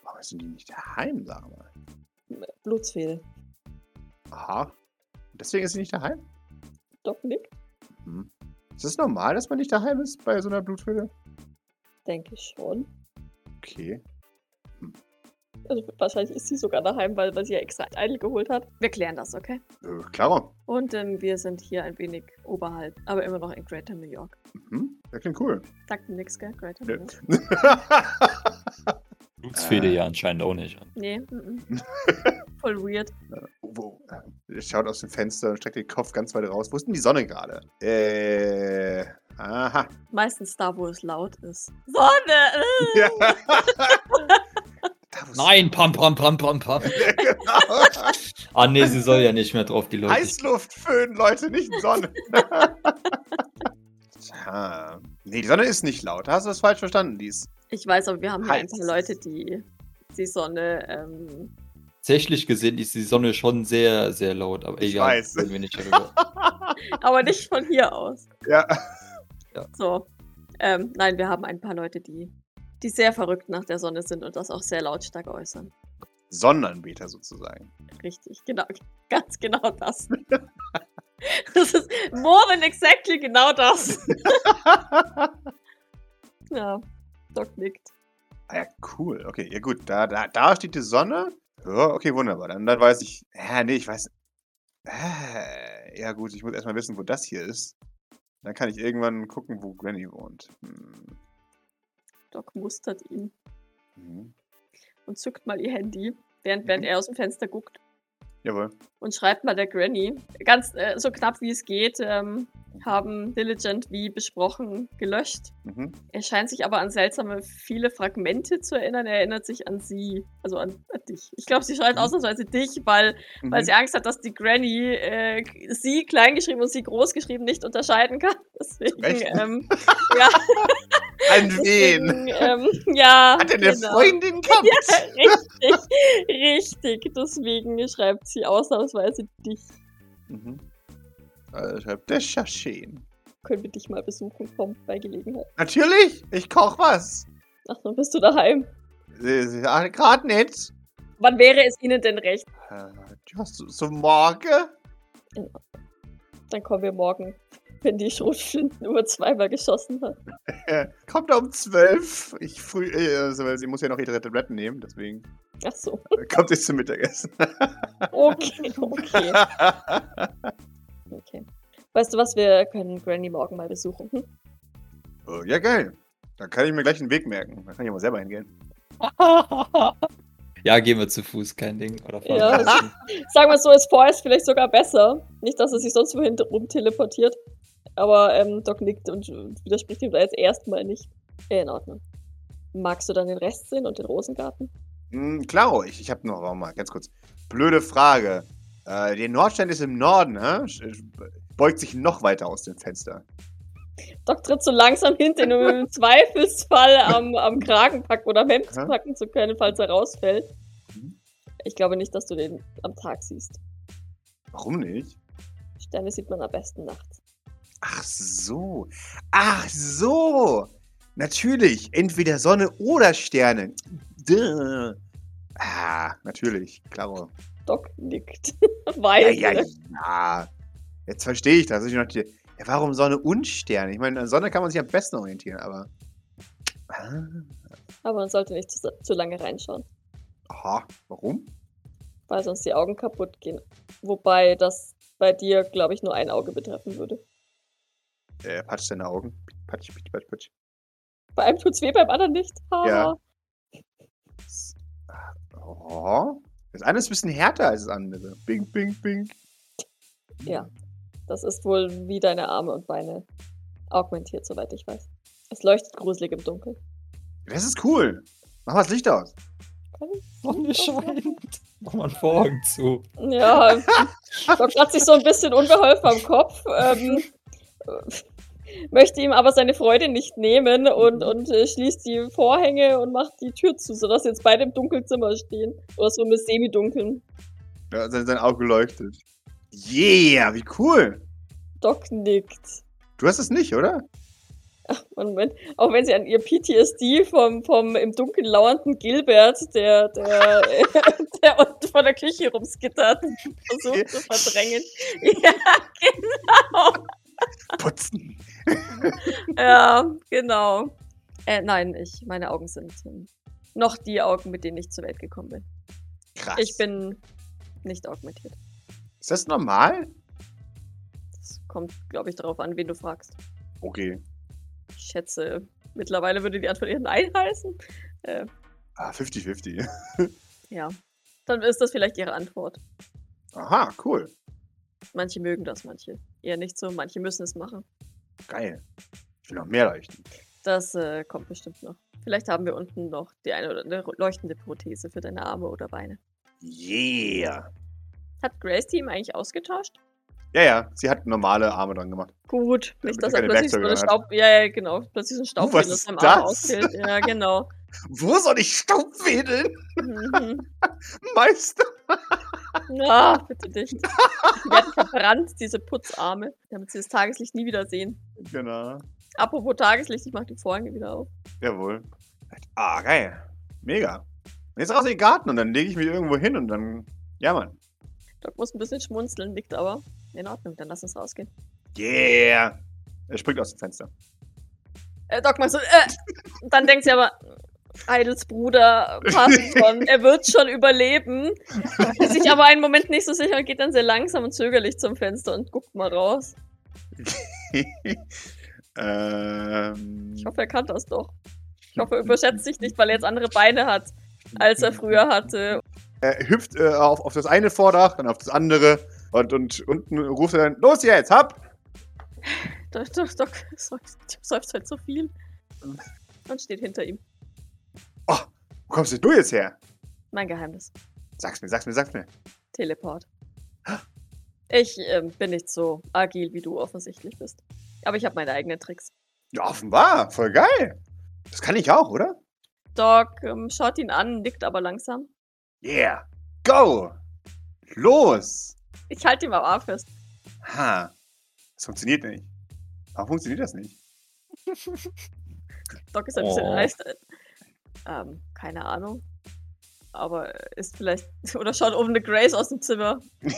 [SPEAKER 1] Warum sind die nicht daheim, sag mal?
[SPEAKER 2] Blutsfede.
[SPEAKER 1] Aha. Deswegen ist sie nicht daheim?
[SPEAKER 2] Doc nickt,
[SPEAKER 1] Hm. Ist das normal, dass man nicht daheim ist bei so einer Blutfede?
[SPEAKER 2] denke ich schon.
[SPEAKER 1] Okay.
[SPEAKER 2] Also wahrscheinlich ist sie sogar daheim, weil, weil sie ja extra Eidel geholt hat. Wir klären das, okay?
[SPEAKER 1] Äh, klar.
[SPEAKER 2] Und ähm, wir sind hier ein wenig oberhalb, aber immer noch in Greater New York.
[SPEAKER 1] Mhm. Das klingt cool.
[SPEAKER 2] Sagt mir nix, gell? Greater. New York.
[SPEAKER 3] Blutsfede
[SPEAKER 1] Äh.
[SPEAKER 3] ja anscheinend auch nicht.
[SPEAKER 2] Nee, mm -mm. voll weird.
[SPEAKER 1] Wo, äh, er schaut aus dem Fenster und streckt den Kopf ganz weit raus. Wo ist denn die Sonne gerade? Äh. Aha.
[SPEAKER 2] Meistens da, wo es laut ist. Sonne! Äh!
[SPEAKER 1] Ja.
[SPEAKER 3] Nein, pam, pam, pam, pam, pam.
[SPEAKER 1] Ja, genau.
[SPEAKER 3] Ah, nee, sie soll ja nicht mehr drauf, die Leute.
[SPEAKER 1] Heißluftföhn, Leute, nicht Sonne. Tja. Nee, die Sonne ist nicht laut. Hast du das falsch verstanden, Lies?
[SPEAKER 2] Ich weiß, aber wir haben hier ein paar Leute, die die Sonne. Ähm,
[SPEAKER 3] Tatsächlich gesehen ist die Sonne schon sehr, sehr laut, aber
[SPEAKER 1] Ich
[SPEAKER 3] egal.
[SPEAKER 1] weiß.
[SPEAKER 3] reden wir nicht darüber.
[SPEAKER 2] aber nicht von hier aus.
[SPEAKER 1] Ja.
[SPEAKER 2] So. Ähm, nein, wir haben ein paar Leute, die, die sehr verrückt nach der Sonne sind und das auch sehr lautstark äußern.
[SPEAKER 1] Sonnenanbeter sozusagen.
[SPEAKER 2] Richtig, genau. Ganz genau das. Das ist more than exactly genau das. Ja, Doc nickt.
[SPEAKER 1] Ah ja, cool. Okay, ja gut. Da, da, da steht die Sonne. Ja, okay, wunderbar. Dann, dann weiß ich. Ja, nee, ich weiß. Ja, gut, ich muss erstmal wissen, wo das hier ist. Dann kann ich irgendwann gucken, wo Granny wohnt. Hm.
[SPEAKER 2] Doc mustert ihn
[SPEAKER 1] Mhm.
[SPEAKER 2] und zückt mal ihr Handy, während, während
[SPEAKER 1] Mhm.
[SPEAKER 2] er aus dem Fenster guckt.
[SPEAKER 1] Jawohl.
[SPEAKER 2] Und schreibt mal der Granny, ganz äh, so knapp wie es geht, ähm, haben Diligent wie besprochen gelöscht.
[SPEAKER 1] Mhm.
[SPEAKER 2] Er scheint sich aber an seltsame viele Fragmente zu erinnern. Er erinnert sich an sie, also an, an dich. Ich glaube, sie schreibt
[SPEAKER 1] Mhm.
[SPEAKER 2] ausnahmsweise dich, weil, weil
[SPEAKER 1] Mhm.
[SPEAKER 2] sie Angst hat, dass die Granny äh, sie kleingeschrieben und sie großgeschrieben nicht unterscheiden kann. Deswegen, ähm, ja,
[SPEAKER 1] An wen?
[SPEAKER 2] deswegen, ähm, ja.
[SPEAKER 1] Hat er eine
[SPEAKER 2] genau.
[SPEAKER 1] Freundin gehabt?
[SPEAKER 2] Ja, richtig, richtig. Deswegen schreibt sie ausnahmsweise dich.
[SPEAKER 1] Mhm. Also schreibt der Schaschen.
[SPEAKER 2] Können wir dich mal besuchen, komm, bei Gelegenheit.
[SPEAKER 1] Natürlich, ich koch was.
[SPEAKER 2] Ach, dann bist du daheim.
[SPEAKER 1] Gerade nicht.
[SPEAKER 2] Wann wäre es Ihnen denn recht?
[SPEAKER 1] Äh, ja, so, so morgen?
[SPEAKER 2] Dann kommen wir morgen, wenn die Schrotflinten nur zweimal geschossen hat.
[SPEAKER 1] Kommt um 12. Ich früh, äh, also, weil sie muss ja noch ihre Tabletten nehmen, deswegen
[SPEAKER 2] Ach so.
[SPEAKER 1] kommt jetzt zum Mittagessen.
[SPEAKER 2] Okay, okay, okay. Weißt du was, wir können Granny morgen mal besuchen. Hm?
[SPEAKER 1] oh, ja, geil. Dann kann ich mir gleich einen Weg merken. Da kann ich mal selber hingehen.
[SPEAKER 3] ja, gehen wir zu Fuß, kein Ding. Oder fahren
[SPEAKER 2] Ja. Sagen wir so, ist vorerst vielleicht sogar besser. Nicht, dass er sich sonst wohin rum teleportiert. Aber ähm, Doc nickt und widerspricht ihm da jetzt erstmal nicht. Ja, in Ordnung. Magst du dann den Rest sehen und den Rosengarten?
[SPEAKER 1] Hm, klar, ich, ich habe noch warte mal ganz kurz. Blöde Frage. Äh, der Nordstern ist im Norden, hä? Beugt sich noch weiter aus dem Fenster.
[SPEAKER 2] Doc tritt so langsam hinten, um im Zweifelsfall am, am Kragen packen oder am Hemd packen zu können, falls er rausfällt.
[SPEAKER 1] Mhm.
[SPEAKER 2] Ich glaube nicht, dass du den am Tag siehst.
[SPEAKER 1] Warum nicht?
[SPEAKER 2] Sterne sieht man am besten nachts.
[SPEAKER 1] Ach so. Ach so. Natürlich. Entweder Sonne oder Sterne. Duh. Ah, natürlich. Klaro.
[SPEAKER 2] Doc nickt.
[SPEAKER 1] Ja,
[SPEAKER 2] Weil.
[SPEAKER 1] ja, ja. Jetzt verstehe ich das. Ich dachte, ja, warum Sonne und Sterne? Ich meine, an Sonne kann man sich am besten orientieren, aber. Ah,
[SPEAKER 2] Aber man sollte nicht zu, zu lange reinschauen,
[SPEAKER 1] aha, warum?
[SPEAKER 2] weil sonst die Augen kaputt gehen. Wobei das bei dir, glaube ich, nur ein Auge betreffen würde.
[SPEAKER 1] Äh, patsch deine Augen. Patsch, patsch, patsch, patsch.
[SPEAKER 2] Bei einem tut's weh, beim anderen nicht. Ha.
[SPEAKER 1] Ja. Oh. Das eine ist ein bisschen härter als das andere. Bing, bing, bing.
[SPEAKER 2] Ja. Das ist wohl wie deine Arme und Beine augmentiert, soweit ich weiß. Es leuchtet gruselig im Dunkeln.
[SPEAKER 1] Das ist cool. Mach mal das Licht aus.
[SPEAKER 3] Sonne scheint. Mach mal einen Vorhang zu.
[SPEAKER 2] Ja, Doc hat sich so ein bisschen unbeholfen am Kopf. Ähm, möchte ihm aber seine Freude nicht nehmen und, und äh, schließt die Vorhänge und macht die Tür zu, sodass jetzt beide im Dunkelzimmer stehen. Oder so mit Semi-Dunkeln.
[SPEAKER 1] Ja, sein, sein Auge leuchtet. Yeah, wie cool.
[SPEAKER 2] Doc nickt.
[SPEAKER 1] Du hast es nicht, oder?
[SPEAKER 2] Moment, auch wenn sie an ihr PTSD vom, vom im Dunkeln lauernden Gilbert, der, der, der unten vor der Küche rumskittert, versucht zu verdrängen. Ja, genau.
[SPEAKER 1] Putzen.
[SPEAKER 2] Ja, genau. Äh, nein, ich, meine Augen sind ähm, noch die Augen, mit denen ich zur Welt gekommen bin.
[SPEAKER 1] Krass.
[SPEAKER 2] Ich bin nicht augmentiert.
[SPEAKER 1] Ist das normal?
[SPEAKER 2] Das kommt, glaube ich, darauf an, wen du fragst.
[SPEAKER 1] Okay.
[SPEAKER 2] Ich schätze, mittlerweile würde die Antwort eher Nein heißen. Äh,
[SPEAKER 1] Ah, 50-50.
[SPEAKER 2] ja. Dann ist das vielleicht ihre Antwort.
[SPEAKER 1] Aha, cool.
[SPEAKER 2] Manche mögen das, manche eher nicht so, manche müssen es machen.
[SPEAKER 1] Geil. Ich will noch mehr leuchten.
[SPEAKER 2] Das äh, kommt bestimmt noch. Vielleicht haben wir unten noch die eine oder andere leuchtende Prothese für deine Arme oder Beine.
[SPEAKER 1] Yeah.
[SPEAKER 2] Hat Grace ihm eigentlich ausgetauscht?
[SPEAKER 1] Ja, ja, sie hat normale Arme dran gemacht.
[SPEAKER 2] Gut, nicht, dass
[SPEAKER 1] er
[SPEAKER 2] plötzlich so eine Staub... Ja, ja, genau. Plötzlich so ein Staubfäden
[SPEAKER 1] was
[SPEAKER 2] aus seinem Arm ausfällt. Ja, genau.
[SPEAKER 1] Wo soll ich Staub wedeln?
[SPEAKER 2] Mhm.
[SPEAKER 1] Meister.
[SPEAKER 2] Ah, bitte nicht. Die werden verbrannt, diese Putzarme, damit sie das Tageslicht nie wieder sehen.
[SPEAKER 1] Genau.
[SPEAKER 2] Apropos Tageslicht, ich mach die Vorhänge wieder auf.
[SPEAKER 1] Jawohl. Ah, geil. Mega. Jetzt raus in den Garten und dann lege ich mich irgendwo hin und dann. Ja, Mann.
[SPEAKER 2] Doc muss ein bisschen schmunzeln, nickt aber. In Ordnung, dann lass uns rausgehen.
[SPEAKER 1] Yeah. Er springt aus dem Fenster.
[SPEAKER 2] Äh, Doc macht so, äh, dann denkt sie aber, Idles Bruder passt schon, er wird schon überleben. Ist sich aber einen Moment nicht so sicher und geht dann sehr langsam und zögerlich zum Fenster und guckt mal raus.
[SPEAKER 1] ähm.
[SPEAKER 2] Ich hoffe, er kann das doch. Ich hoffe, er überschätzt sich nicht, weil er jetzt andere Beine hat, als er früher hatte.
[SPEAKER 1] Er hüpft äh, auf, auf das eine Vordach, dann auf das andere und, und unten ruft er dann: Los jetzt, hab!
[SPEAKER 2] Doc, Doc, Doc seufzt seufzt halt so viel. Und steht hinter ihm.
[SPEAKER 1] Oh, wo kommst denn du jetzt her?
[SPEAKER 2] Mein Geheimnis.
[SPEAKER 1] Sag's mir, sag's mir, sag's mir.
[SPEAKER 2] Teleport. Ich ähm, bin nicht so agil, wie du offensichtlich bist. Aber ich habe meine eigenen Tricks.
[SPEAKER 1] Ja, offenbar. Voll geil. Das kann ich auch, oder?
[SPEAKER 2] Doc ähm, schaut ihn an, nickt aber langsam.
[SPEAKER 1] Yeah. Go! Los!
[SPEAKER 2] Ich halte ihn am Arm fest.
[SPEAKER 1] Ha. Das funktioniert nicht. Warum funktioniert das nicht?
[SPEAKER 2] Doc ist ein bisschen
[SPEAKER 3] Oh.
[SPEAKER 2] Ähm, keine Ahnung. Aber ist vielleicht. Oder schaut oben eine Grace aus dem Zimmer.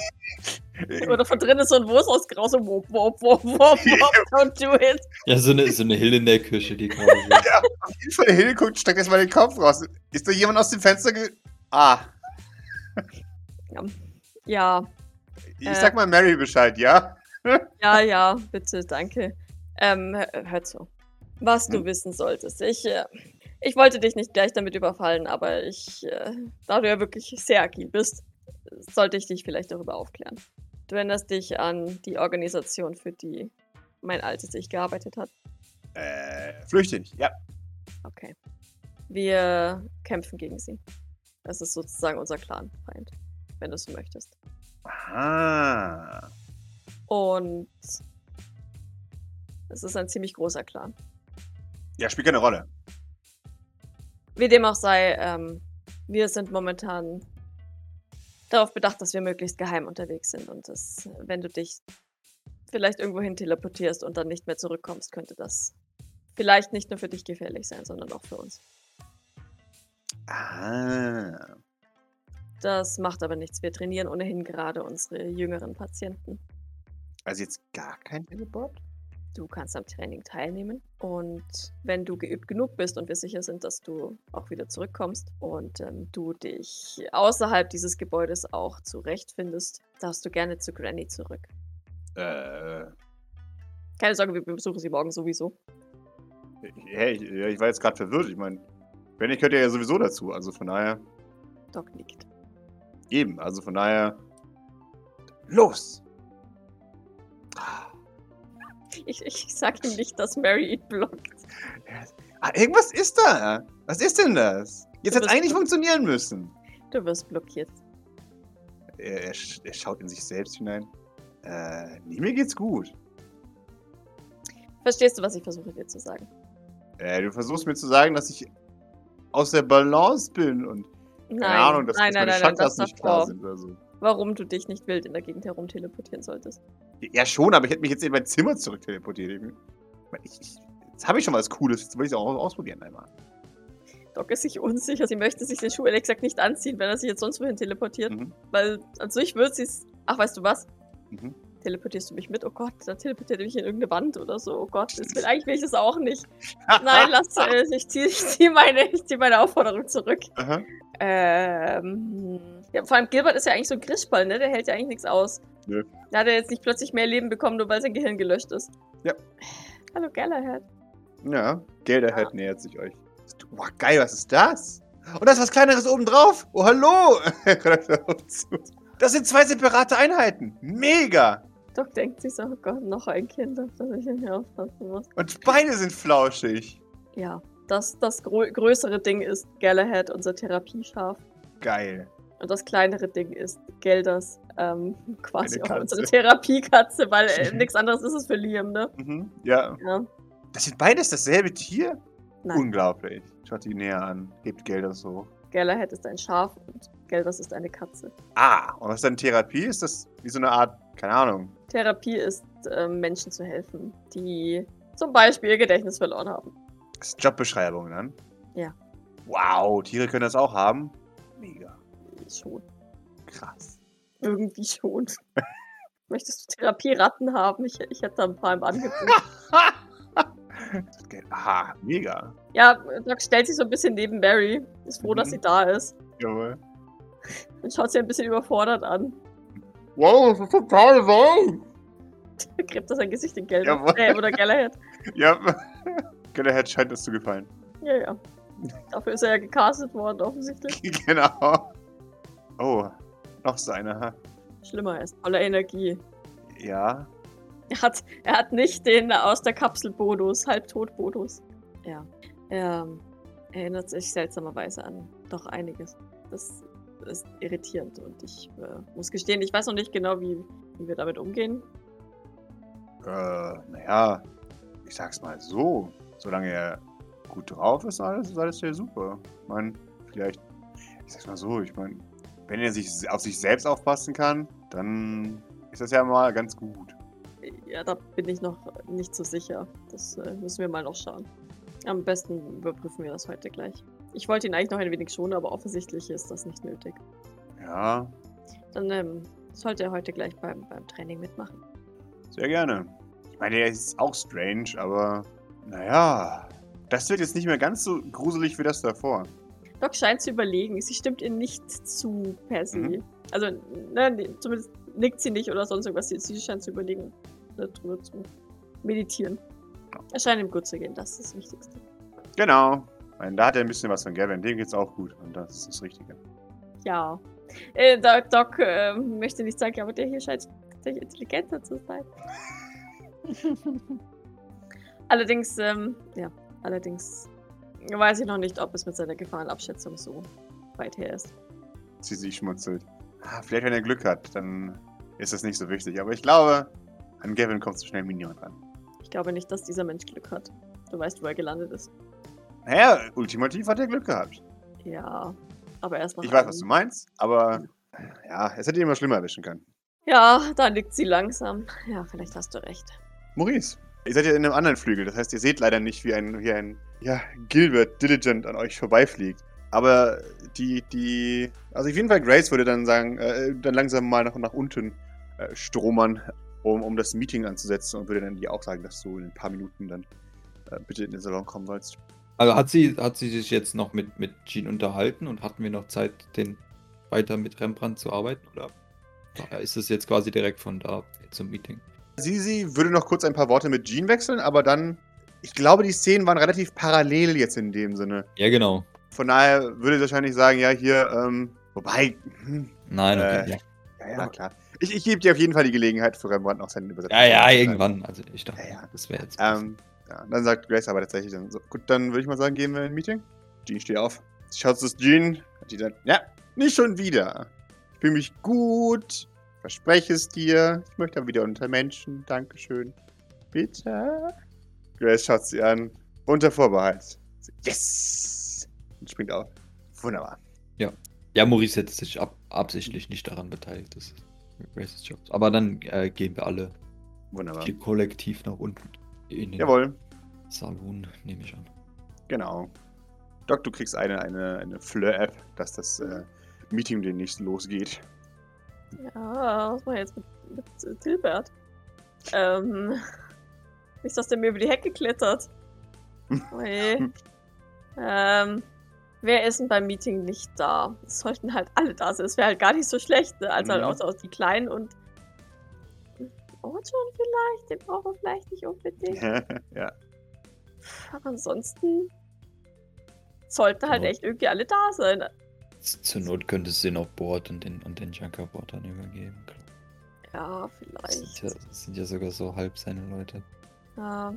[SPEAKER 2] Oder von drinnen ist so ein Wurst aus Grau, so wop, wop, wop, wop, wop, don't do it.
[SPEAKER 3] Ja, so eine, so eine Hill in der Küche, die gerade so.
[SPEAKER 1] Auf jeden Fall der Hill guckt, streckt jetzt mal den Kopf raus. Ist da jemand aus dem Fenster ge... Ah.
[SPEAKER 2] Ja,
[SPEAKER 1] Ich
[SPEAKER 2] Äh.
[SPEAKER 1] sag mal Mary Bescheid, ja?
[SPEAKER 2] ja, ja, bitte, danke. Ähm, hör- hör zu. Was du
[SPEAKER 1] Hm?
[SPEAKER 2] wissen solltest. Ich, äh, ich wollte dich nicht gleich damit überfallen, aber ich, äh, da du ja wirklich sehr agil bist, sollte ich dich vielleicht darüber aufklären. Du erinnerst dich an die Organisation, für die mein altes Ich gearbeitet hat.
[SPEAKER 1] Äh, flüchtig. Ja.
[SPEAKER 2] Okay. Wir kämpfen gegen sie. Das ist sozusagen unser Clan-Feind, wenn du so möchtest.
[SPEAKER 1] Aha.
[SPEAKER 2] Und es ist ein ziemlich großer Clan.
[SPEAKER 1] Ja, spielt keine Rolle.
[SPEAKER 2] Wie dem auch sei, ähm, wir sind momentan darauf bedacht, dass wir möglichst geheim unterwegs sind und dass, wenn du dich vielleicht irgendwo hin teleportierst und dann nicht mehr zurückkommst, könnte das vielleicht nicht nur für dich gefährlich sein, sondern auch für uns.
[SPEAKER 1] Ah.
[SPEAKER 2] Das macht aber nichts. Wir trainieren ohnehin gerade unsere jüngeren Patienten.
[SPEAKER 1] Also jetzt gar kein Teleport?
[SPEAKER 2] Du kannst am Training teilnehmen und wenn du geübt genug bist und wir sicher sind, dass du auch wieder zurückkommst und ähm, du dich außerhalb dieses Gebäudes auch zurechtfindest, darfst du gerne zu Granny zurück.
[SPEAKER 1] Äh.
[SPEAKER 2] Keine Sorge, wir besuchen sie morgen sowieso.
[SPEAKER 1] Hey, ich, ich war jetzt gerade verwirrt. Ich meine, Benny gehört ja sowieso dazu. Also von daher.
[SPEAKER 2] Doc nickt.
[SPEAKER 1] Eben. Also von daher. Los!
[SPEAKER 2] Ich, ich sag ihm nicht, dass Mary ihn blockt.
[SPEAKER 1] Ah, irgendwas ist da. Was ist denn das? Jetzt hat
[SPEAKER 2] bist-
[SPEAKER 1] eigentlich funktionieren müssen.
[SPEAKER 2] Du wirst blockiert.
[SPEAKER 1] Er, er, er schaut in sich selbst hinein. Äh, nee, mir geht's gut.
[SPEAKER 2] Verstehst du, was ich versuche dir zu sagen?
[SPEAKER 1] Äh, du versuchst mir zu sagen, dass ich aus der Balance bin und
[SPEAKER 2] Nein,
[SPEAKER 1] keine Ahnung, dass,
[SPEAKER 2] nein,
[SPEAKER 1] dass meine
[SPEAKER 2] nein, nein, das
[SPEAKER 1] nicht klar sind oder so.
[SPEAKER 2] Warum du dich nicht wild in der Gegend herum teleportieren solltest.
[SPEAKER 1] Ja, schon, aber ich hätte mich jetzt in mein Zimmer zurück teleportiert. Ich, ich, jetzt habe ich schon was Cooles, jetzt will ich es auch ausprobieren einmal.
[SPEAKER 2] Doc ist sich unsicher. Sie möchte sich den Schuh ehrlich gesagt nicht anziehen, wenn er sich jetzt sonst wohin teleportiert.
[SPEAKER 1] Mhm.
[SPEAKER 2] Weil an sich wird sie es. Ach, weißt du was?
[SPEAKER 1] Mhm.
[SPEAKER 2] Teleportierst du mich mit? Oh Gott, da teleportiert er mich in irgendeine Wand oder so. Oh Gott, will, eigentlich will ich das auch nicht. Nein, lass äh, ich ziehe ich zieh meine, ich zieh meine Aufforderung zurück.
[SPEAKER 1] Aha.
[SPEAKER 2] Ähm. Ja, vor allem Gilbert ist ja eigentlich so ein Grischball, ne? Der hält ja eigentlich nichts aus.
[SPEAKER 1] Nö.
[SPEAKER 2] Da hat er jetzt nicht plötzlich mehr Leben bekommen, nur weil sein Gehirn gelöscht ist.
[SPEAKER 1] Ja.
[SPEAKER 2] Hallo Galahad.
[SPEAKER 1] Ja, Gelderhead nähert sich euch. Boah, geil, was ist das? Und da ist was Kleineres oben drauf. Oh, hallo! das sind zwei separate Einheiten. Mega!
[SPEAKER 2] Doc denkt sich so, oh Gott, noch ein Kind, auf das ich nicht aufpassen muss.
[SPEAKER 1] Und beide sind flauschig.
[SPEAKER 2] Ja, das, das grö größere Ding ist Galahad, unser Therapieschaf.
[SPEAKER 1] Geil.
[SPEAKER 2] Und das kleinere Ding ist Gelders, ähm, quasi auch unsere Therapiekatze, weil äh, nichts anderes ist es für Liam, ne?
[SPEAKER 1] Mhm. Ja.
[SPEAKER 2] Ja.
[SPEAKER 1] Das sind beides dasselbe Tier?
[SPEAKER 2] Nein,
[SPEAKER 1] Unglaublich. Schaut die näher an. Gebt Gelder so.
[SPEAKER 2] Galahad ist ein Schaf und Gelders ist eine Katze.
[SPEAKER 1] Ah, und was ist dann Therapie? Ist das wie so eine Art, keine Ahnung.
[SPEAKER 2] Therapie ist, ähm, Menschen zu helfen, die zum Beispiel ihr Gedächtnis verloren haben.
[SPEAKER 1] Das ist Jobbeschreibung dann?
[SPEAKER 2] Ja.
[SPEAKER 1] Wow, Tiere können das auch haben? Mega.
[SPEAKER 2] Schon.
[SPEAKER 1] Krass.
[SPEAKER 2] Irgendwie schon. Möchtest du Therapieratten haben? Ich, ich hätte da ein paar im Angebot.
[SPEAKER 1] Das Aha, mega.
[SPEAKER 2] Ja, Doc stellt sich so ein bisschen neben Barry. Ist froh, dass
[SPEAKER 1] Mhm.
[SPEAKER 2] sie da ist.
[SPEAKER 1] Jawohl.
[SPEAKER 2] Und schaut sie ein bisschen überfordert an.
[SPEAKER 1] Wow, das ist total warm.
[SPEAKER 2] Gräbt er sein Gesicht in Geld. Äh, oder Galahad.
[SPEAKER 1] Ja. Gellerhead scheint das zu gefallen.
[SPEAKER 2] Ja, ja. Dafür ist er ja gecastet worden, offensichtlich.
[SPEAKER 1] genau. Oh, noch so einer. ha?
[SPEAKER 2] Schlimmer ist. Voller Energie.
[SPEAKER 1] Ja.
[SPEAKER 2] Er hat, er hat nicht den aus der Kapsel-Bonus, Halbtot-Bonus. Ja. Er ähm, erinnert sich seltsamerweise an doch einiges. Das ist irritierend und ich äh, muss gestehen, ich weiß noch nicht genau, wie, wie wir damit umgehen.
[SPEAKER 1] Äh, naja, ich sag's mal so. Solange er gut drauf ist, alles, ist alles ja super. Ich meine, vielleicht, ich sag's mal so, ich meine, wenn er sich auf sich selbst aufpassen kann, dann ist das ja mal ganz gut.
[SPEAKER 2] Ja, da bin ich noch nicht so sicher. Das äh, müssen wir mal noch schauen. Am besten überprüfen wir das heute gleich. Ich wollte ihn eigentlich noch ein wenig schonen, aber offensichtlich ist das nicht nötig.
[SPEAKER 1] Ja,
[SPEAKER 2] Dann ähm, sollte er heute gleich beim, beim Training mitmachen.
[SPEAKER 1] sehr gerne. Ich meine, er ist auch strange, aber naja, das wird jetzt nicht mehr ganz so gruselig wie das davor.
[SPEAKER 2] Doc scheint zu überlegen. Sie stimmt ihr nicht zu per se.
[SPEAKER 1] Mhm.
[SPEAKER 2] Also, ne, zumindest nickt sie nicht oder sonst irgendwas. Sie, sie scheint zu überlegen, darüber zu meditieren. Es scheint ihm gut zu gehen, das ist das Wichtigste.
[SPEAKER 1] Genau. Meine, da hat er ein bisschen was von Gavin, dem geht's auch gut und das ist das Richtige.
[SPEAKER 2] Ja. Äh, Doc, Doc äh, möchte nicht sagen, aber der hier scheint tatsächlich intelligenter zu sein. allerdings, ähm, ja, allerdings weiß ich noch nicht, ob es mit seiner Gefahrenabschätzung so weit her ist.
[SPEAKER 1] Sie sich schmutzelt. Ah, vielleicht, wenn er Glück hat, dann ist das nicht so wichtig. Aber ich glaube, an Gavin kommt so schnell niemand ran.
[SPEAKER 2] Ich glaube nicht, dass dieser Mensch Glück hat. Du weißt, wo er gelandet ist.
[SPEAKER 1] Naja, ultimativ hat er Glück gehabt.
[SPEAKER 2] Ja, aber erst noch.
[SPEAKER 1] Ich weiß, was du meinst, aber ja, es hätte ihn immer schlimmer erwischen können.
[SPEAKER 2] Ja, da liegt sie langsam. Ja, vielleicht hast du recht.
[SPEAKER 1] Maurice, ihr seid ja in einem anderen Flügel. Das heißt, ihr seht leider nicht, wie ein, wie ein ja, Gilbert Diligent an euch vorbeifliegt. Aber die, die, also auf jeden Fall Grace würde dann sagen, äh, dann langsam mal nach, nach unten äh, stromern, um, um das Meeting anzusetzen und würde dann dir auch sagen, dass du in ein paar Minuten dann äh, bitte in den Salon kommen sollst.
[SPEAKER 3] Also hat sie, hat sie sich jetzt noch mit, mit Jean unterhalten und hatten wir noch Zeit, den weiter mit Rembrandt zu arbeiten? Oder ist es jetzt quasi direkt von da zum Meeting?
[SPEAKER 1] Sie würde noch kurz ein paar Worte mit Jean wechseln, aber dann, ich glaube, die Szenen waren relativ parallel jetzt in dem Sinne.
[SPEAKER 3] Ja, genau.
[SPEAKER 1] Von daher würde ich wahrscheinlich sagen, ja, hier, ähm, wobei, hm,
[SPEAKER 3] Nein, okay.
[SPEAKER 1] Äh,
[SPEAKER 3] ja.
[SPEAKER 1] ja, klar. Ich, ich gebe dir auf jeden Fall die Gelegenheit für Rembrandt noch seine Übersetzung.
[SPEAKER 3] ja, ja, irgendwann. Also ich dachte,
[SPEAKER 1] Ja, ja.
[SPEAKER 3] das wäre jetzt.
[SPEAKER 1] Ähm, ja, dann sagt Grace aber tatsächlich dann so, gut, dann würde ich mal sagen, gehen wir in ein Meeting. Jean steht auf. Schaut zu Jean. Die dann, ja, nicht schon wieder. Ich fühle mich gut. Verspreche es dir. Ich möchte aber wieder unter Menschen. Dankeschön. Bitte. Grace schaut sie an. Unter Vorbehalt. Yes! Und springt auf. Wunderbar.
[SPEAKER 3] Ja, Maurice hätte sich ab absichtlich nicht daran beteiligt. Das ist Graces Job. Aber dann äh, gehen wir alle
[SPEAKER 1] Wunderbar.
[SPEAKER 3] kollektiv nach unten in den
[SPEAKER 1] Jawohl.
[SPEAKER 3] Salon, nehme ich an.
[SPEAKER 1] Genau. Doc, du kriegst eine, eine, eine Fleur-App, dass das äh, Meeting demnächst losgeht.
[SPEAKER 2] Ja, was machen wir jetzt mit, mit Tilbert? Ähm. Nicht, dass der mir über die Hecke klettert. Oh je. ähm. Wer ist denn beim Meeting nicht da? Es sollten halt alle da sein. Das wäre halt gar nicht so schlecht, ne? Also halt
[SPEAKER 1] Mhm.
[SPEAKER 2] außer aus die Kleinen und. Oh, schon vielleicht. Den brauchen wir vielleicht nicht unbedingt.
[SPEAKER 1] ja.
[SPEAKER 2] Aber ansonsten sollten halt
[SPEAKER 3] Ja.
[SPEAKER 2] echt irgendwie alle da sein.
[SPEAKER 3] Zur Not könntest du den auch Board und den, und den Junker-Board dann übergeben.
[SPEAKER 2] Ja,
[SPEAKER 3] Das sind,
[SPEAKER 2] vielleicht.
[SPEAKER 3] ja, das sind ja sogar so halb seine Leute.
[SPEAKER 2] Ja,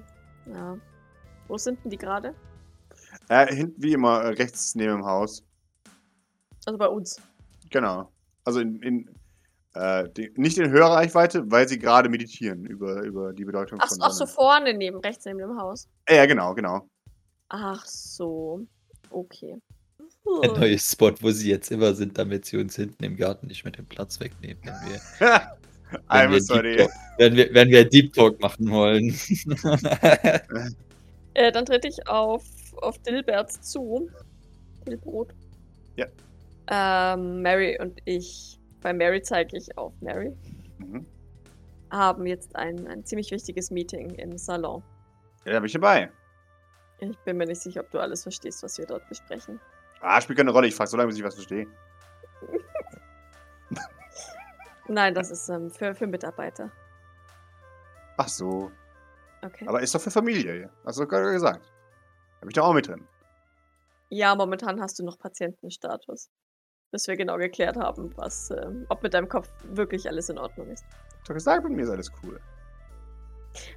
[SPEAKER 2] ja. Wo sind denn die gerade?
[SPEAKER 1] Äh, hinten wie immer, äh, rechts neben dem Haus.
[SPEAKER 2] Also bei uns.
[SPEAKER 1] Genau. Also in, in äh, die, nicht in Hörreichweite, weil sie gerade meditieren über, über die Bedeutung
[SPEAKER 2] Ach,
[SPEAKER 1] von
[SPEAKER 2] ach so, vorne neben, rechts neben dem Haus.
[SPEAKER 1] Äh, ja, genau, genau.
[SPEAKER 2] Ach so. Okay.
[SPEAKER 3] Ein
[SPEAKER 2] Hm.
[SPEAKER 3] neues Spot, wo sie jetzt immer sind, damit sie uns hinten im Garten nicht mehr den Platz wegnehmen, wenn wir, wenn
[SPEAKER 1] I'm
[SPEAKER 3] wir,
[SPEAKER 1] sorry.
[SPEAKER 3] Deep Talk, wenn wir, wenn wir Deep Talk machen wollen.
[SPEAKER 2] Äh, dann trete ich auf, auf Dilbert zu. Dilbrot.
[SPEAKER 1] Ja.
[SPEAKER 2] Ähm, Mary und ich, bei Mary zeige ich auf Mary,
[SPEAKER 1] Mhm.
[SPEAKER 2] haben jetzt ein, ein ziemlich wichtiges Meeting im Salon.
[SPEAKER 1] Ja, da bin ich dabei.
[SPEAKER 2] Ich bin mir nicht sicher, ob du alles verstehst, was wir dort besprechen.
[SPEAKER 1] Ah, spielt keine Rolle. Ich frage so lange, bis ich was verstehe.
[SPEAKER 2] Nein, das ist ähm, für, für Mitarbeiter.
[SPEAKER 1] Ach so.
[SPEAKER 2] Okay.
[SPEAKER 1] Aber ist doch für Familie. Hast du gerade gesagt. Da bin ich doch auch mit drin.
[SPEAKER 2] Ja, momentan hast du noch Patientenstatus. Bis wir genau geklärt haben, was, ähm, ob mit deinem Kopf wirklich alles in Ordnung ist.
[SPEAKER 1] Ich hab doch gesagt, mit mir ist alles cool.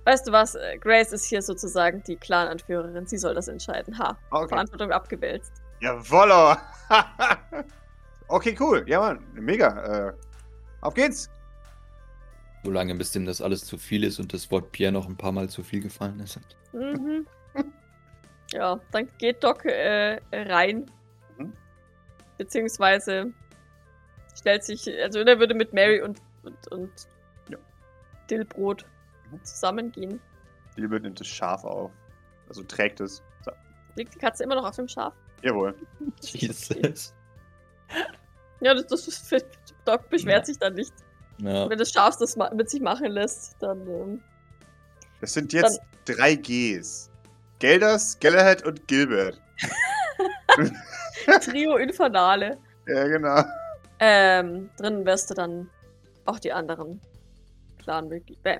[SPEAKER 2] Weißt du was? äh, Grace ist hier sozusagen die Clan-Anführerin. Sie soll das entscheiden. Ha.
[SPEAKER 1] Ah, Okay.
[SPEAKER 2] Verantwortung abgewälzt.
[SPEAKER 1] Jawollo. okay, cool. Ja, Mann. Mega. Äh, auf geht's.
[SPEAKER 3] Solange bis dem das alles zu viel ist und das Wort Pierre noch ein paar Mal zu viel gefallen ist.
[SPEAKER 2] Mhm. ja, dann geht Doc äh, rein.
[SPEAKER 1] Mhm.
[SPEAKER 2] Beziehungsweise stellt sich, also er würde mit Mary und, und, und
[SPEAKER 1] Ja.
[SPEAKER 2] Dillbrot
[SPEAKER 1] Mhm.
[SPEAKER 2] zusammengehen.
[SPEAKER 1] Dilbert nimmt das Schaf auf. Also trägt es. So.
[SPEAKER 2] Liegt die Katze immer noch auf dem Schaf?
[SPEAKER 1] Jawohl.
[SPEAKER 3] Jesus.
[SPEAKER 2] Ja, das, das ist, Doc beschwert
[SPEAKER 3] Ja.
[SPEAKER 2] sich dann nicht.
[SPEAKER 3] Ja.
[SPEAKER 2] Wenn das Schaf das mit sich machen lässt, dann. Ähm,
[SPEAKER 1] Das sind jetzt drei Gs. Gelders, Gellerhead und Gilbert.
[SPEAKER 2] Trio Infernale.
[SPEAKER 1] Ja, genau.
[SPEAKER 2] Ähm, drin wirst du dann auch die anderen Clanmitglieder, äh,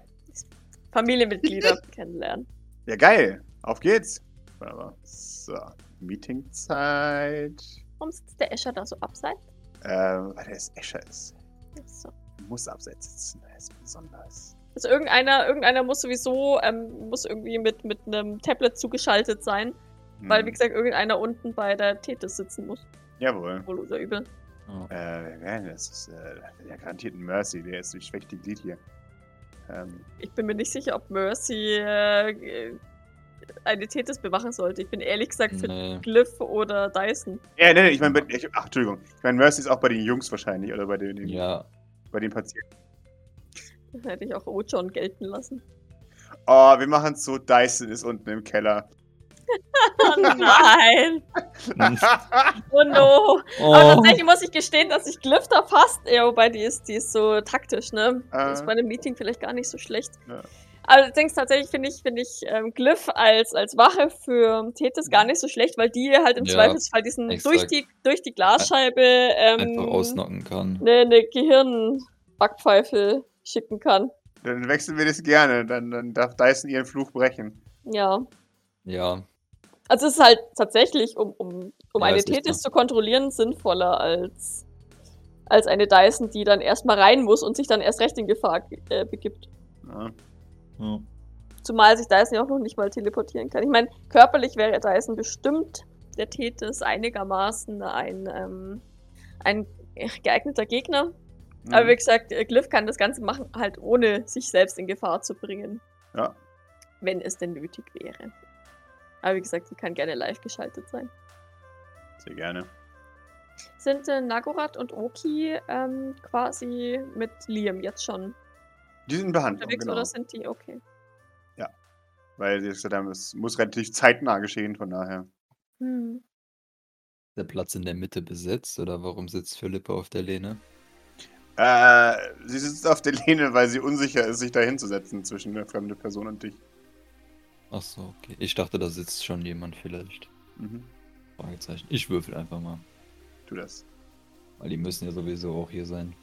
[SPEAKER 2] Familienmitglieder kennenlernen.
[SPEAKER 1] Ja, geil. Auf geht's. Wunderbar. So. Meetingzeit.
[SPEAKER 2] Warum sitzt der Escher da so abseits?
[SPEAKER 1] Ähm, weil der ist Escher ist.
[SPEAKER 2] So.
[SPEAKER 1] Muss abseits sitzen. Er ist besonders.
[SPEAKER 2] Also irgendeiner, irgendeiner muss sowieso, ähm, muss irgendwie mit, mit einem Tablet zugeschaltet sein, weil,
[SPEAKER 1] Hm.
[SPEAKER 2] wie gesagt, irgendeiner unten bei der Tethys sitzen muss.
[SPEAKER 1] Jawohl.
[SPEAKER 2] Wohl oder übel.
[SPEAKER 3] Ja.
[SPEAKER 1] Äh? Das ist äh, ja garantiert ein Mercy. Der ist das schwächte Glied hier. Ähm,
[SPEAKER 2] Ich bin mir nicht sicher, ob Mercy äh, eine Tethys bewachen sollte. Ich bin ehrlich gesagt für
[SPEAKER 3] Nee.
[SPEAKER 2] Glyph oder Dyson.
[SPEAKER 1] ja, nee, nee, ich meine, ach, Entschuldigung. Ich meine, Mercy ist auch bei den Jungs wahrscheinlich oder bei den, den
[SPEAKER 3] ja,
[SPEAKER 1] bei den Patienten.
[SPEAKER 2] Das hätte ich auch Ojon gelten lassen.
[SPEAKER 1] Oh, wir machen es so. Dyson ist unten im Keller.
[SPEAKER 2] Oh nein! Oh no! Aber
[SPEAKER 3] Oh,
[SPEAKER 2] tatsächlich muss ich gestehen, dass ich Glyph da fast, ja, wobei die ist, die ist so taktisch, ne? Die
[SPEAKER 1] Äh.
[SPEAKER 2] ist bei einem Meeting vielleicht gar nicht so schlecht.
[SPEAKER 1] Ja.
[SPEAKER 2] Aber denkst tatsächlich finde ich, finde ich ähm, Glyph als, als Wache für Tethys gar nicht so schlecht, weil die halt im
[SPEAKER 3] Ja,
[SPEAKER 2] Zweifelsfall diesen
[SPEAKER 3] exakt.
[SPEAKER 2] durch die, durch die Glasscheibe ähm,
[SPEAKER 3] einfach ausnocken kann.
[SPEAKER 2] eine, eine Gehirnbackpfeife schicken kann.
[SPEAKER 1] Dann wechseln wir das gerne. Dann, dann darf Dyson ihren Fluch brechen.
[SPEAKER 2] Ja.
[SPEAKER 3] Ja,
[SPEAKER 2] Also es ist halt tatsächlich, um, um, um
[SPEAKER 3] Ja,
[SPEAKER 2] eine Tethys zu kontrollieren, sinnvoller als, als eine Dyson, die dann erstmal rein muss und sich dann erst recht in Gefahr äh, begibt.
[SPEAKER 1] Ja.
[SPEAKER 3] Ja.
[SPEAKER 2] Zumal sich Dyson ja auch noch nicht mal teleportieren kann. Ich meine, körperlich wäre Dyson bestimmt der Tethys einigermaßen ein, ähm, ein geeigneter Gegner. Aber
[SPEAKER 1] Mhm.
[SPEAKER 2] wie gesagt, äh, Glyph kann das Ganze machen, halt ohne sich selbst in Gefahr zu bringen.
[SPEAKER 1] Ja.
[SPEAKER 2] wenn es denn nötig wäre. Aber wie gesagt, sie kann gerne live geschaltet sein.
[SPEAKER 1] Sehr gerne.
[SPEAKER 2] Sind äh, Nagorath und Oki ähm, quasi mit Liam jetzt schon
[SPEAKER 1] Die sind in Behandlung,
[SPEAKER 2] unterwegs
[SPEAKER 1] genau.
[SPEAKER 2] oder sind die okay?
[SPEAKER 1] Weil sie gesagt haben, es muss relativ zeitnah geschehen, von daher.
[SPEAKER 2] Hm.
[SPEAKER 3] Der Platz in der Mitte besetzt oder warum sitzt Philippa auf der Lehne?
[SPEAKER 1] Äh, sie sitzt auf der Lehne, weil sie unsicher ist, sich da hinzusetzen zwischen eine fremde Person und dich.
[SPEAKER 3] Ach so, okay. Ich dachte, da sitzt schon jemand vielleicht.
[SPEAKER 1] Mhm.
[SPEAKER 3] Fragezeichen. Ich würfel einfach mal.
[SPEAKER 1] Tu das.
[SPEAKER 3] Weil die müssen ja sowieso auch hier sein.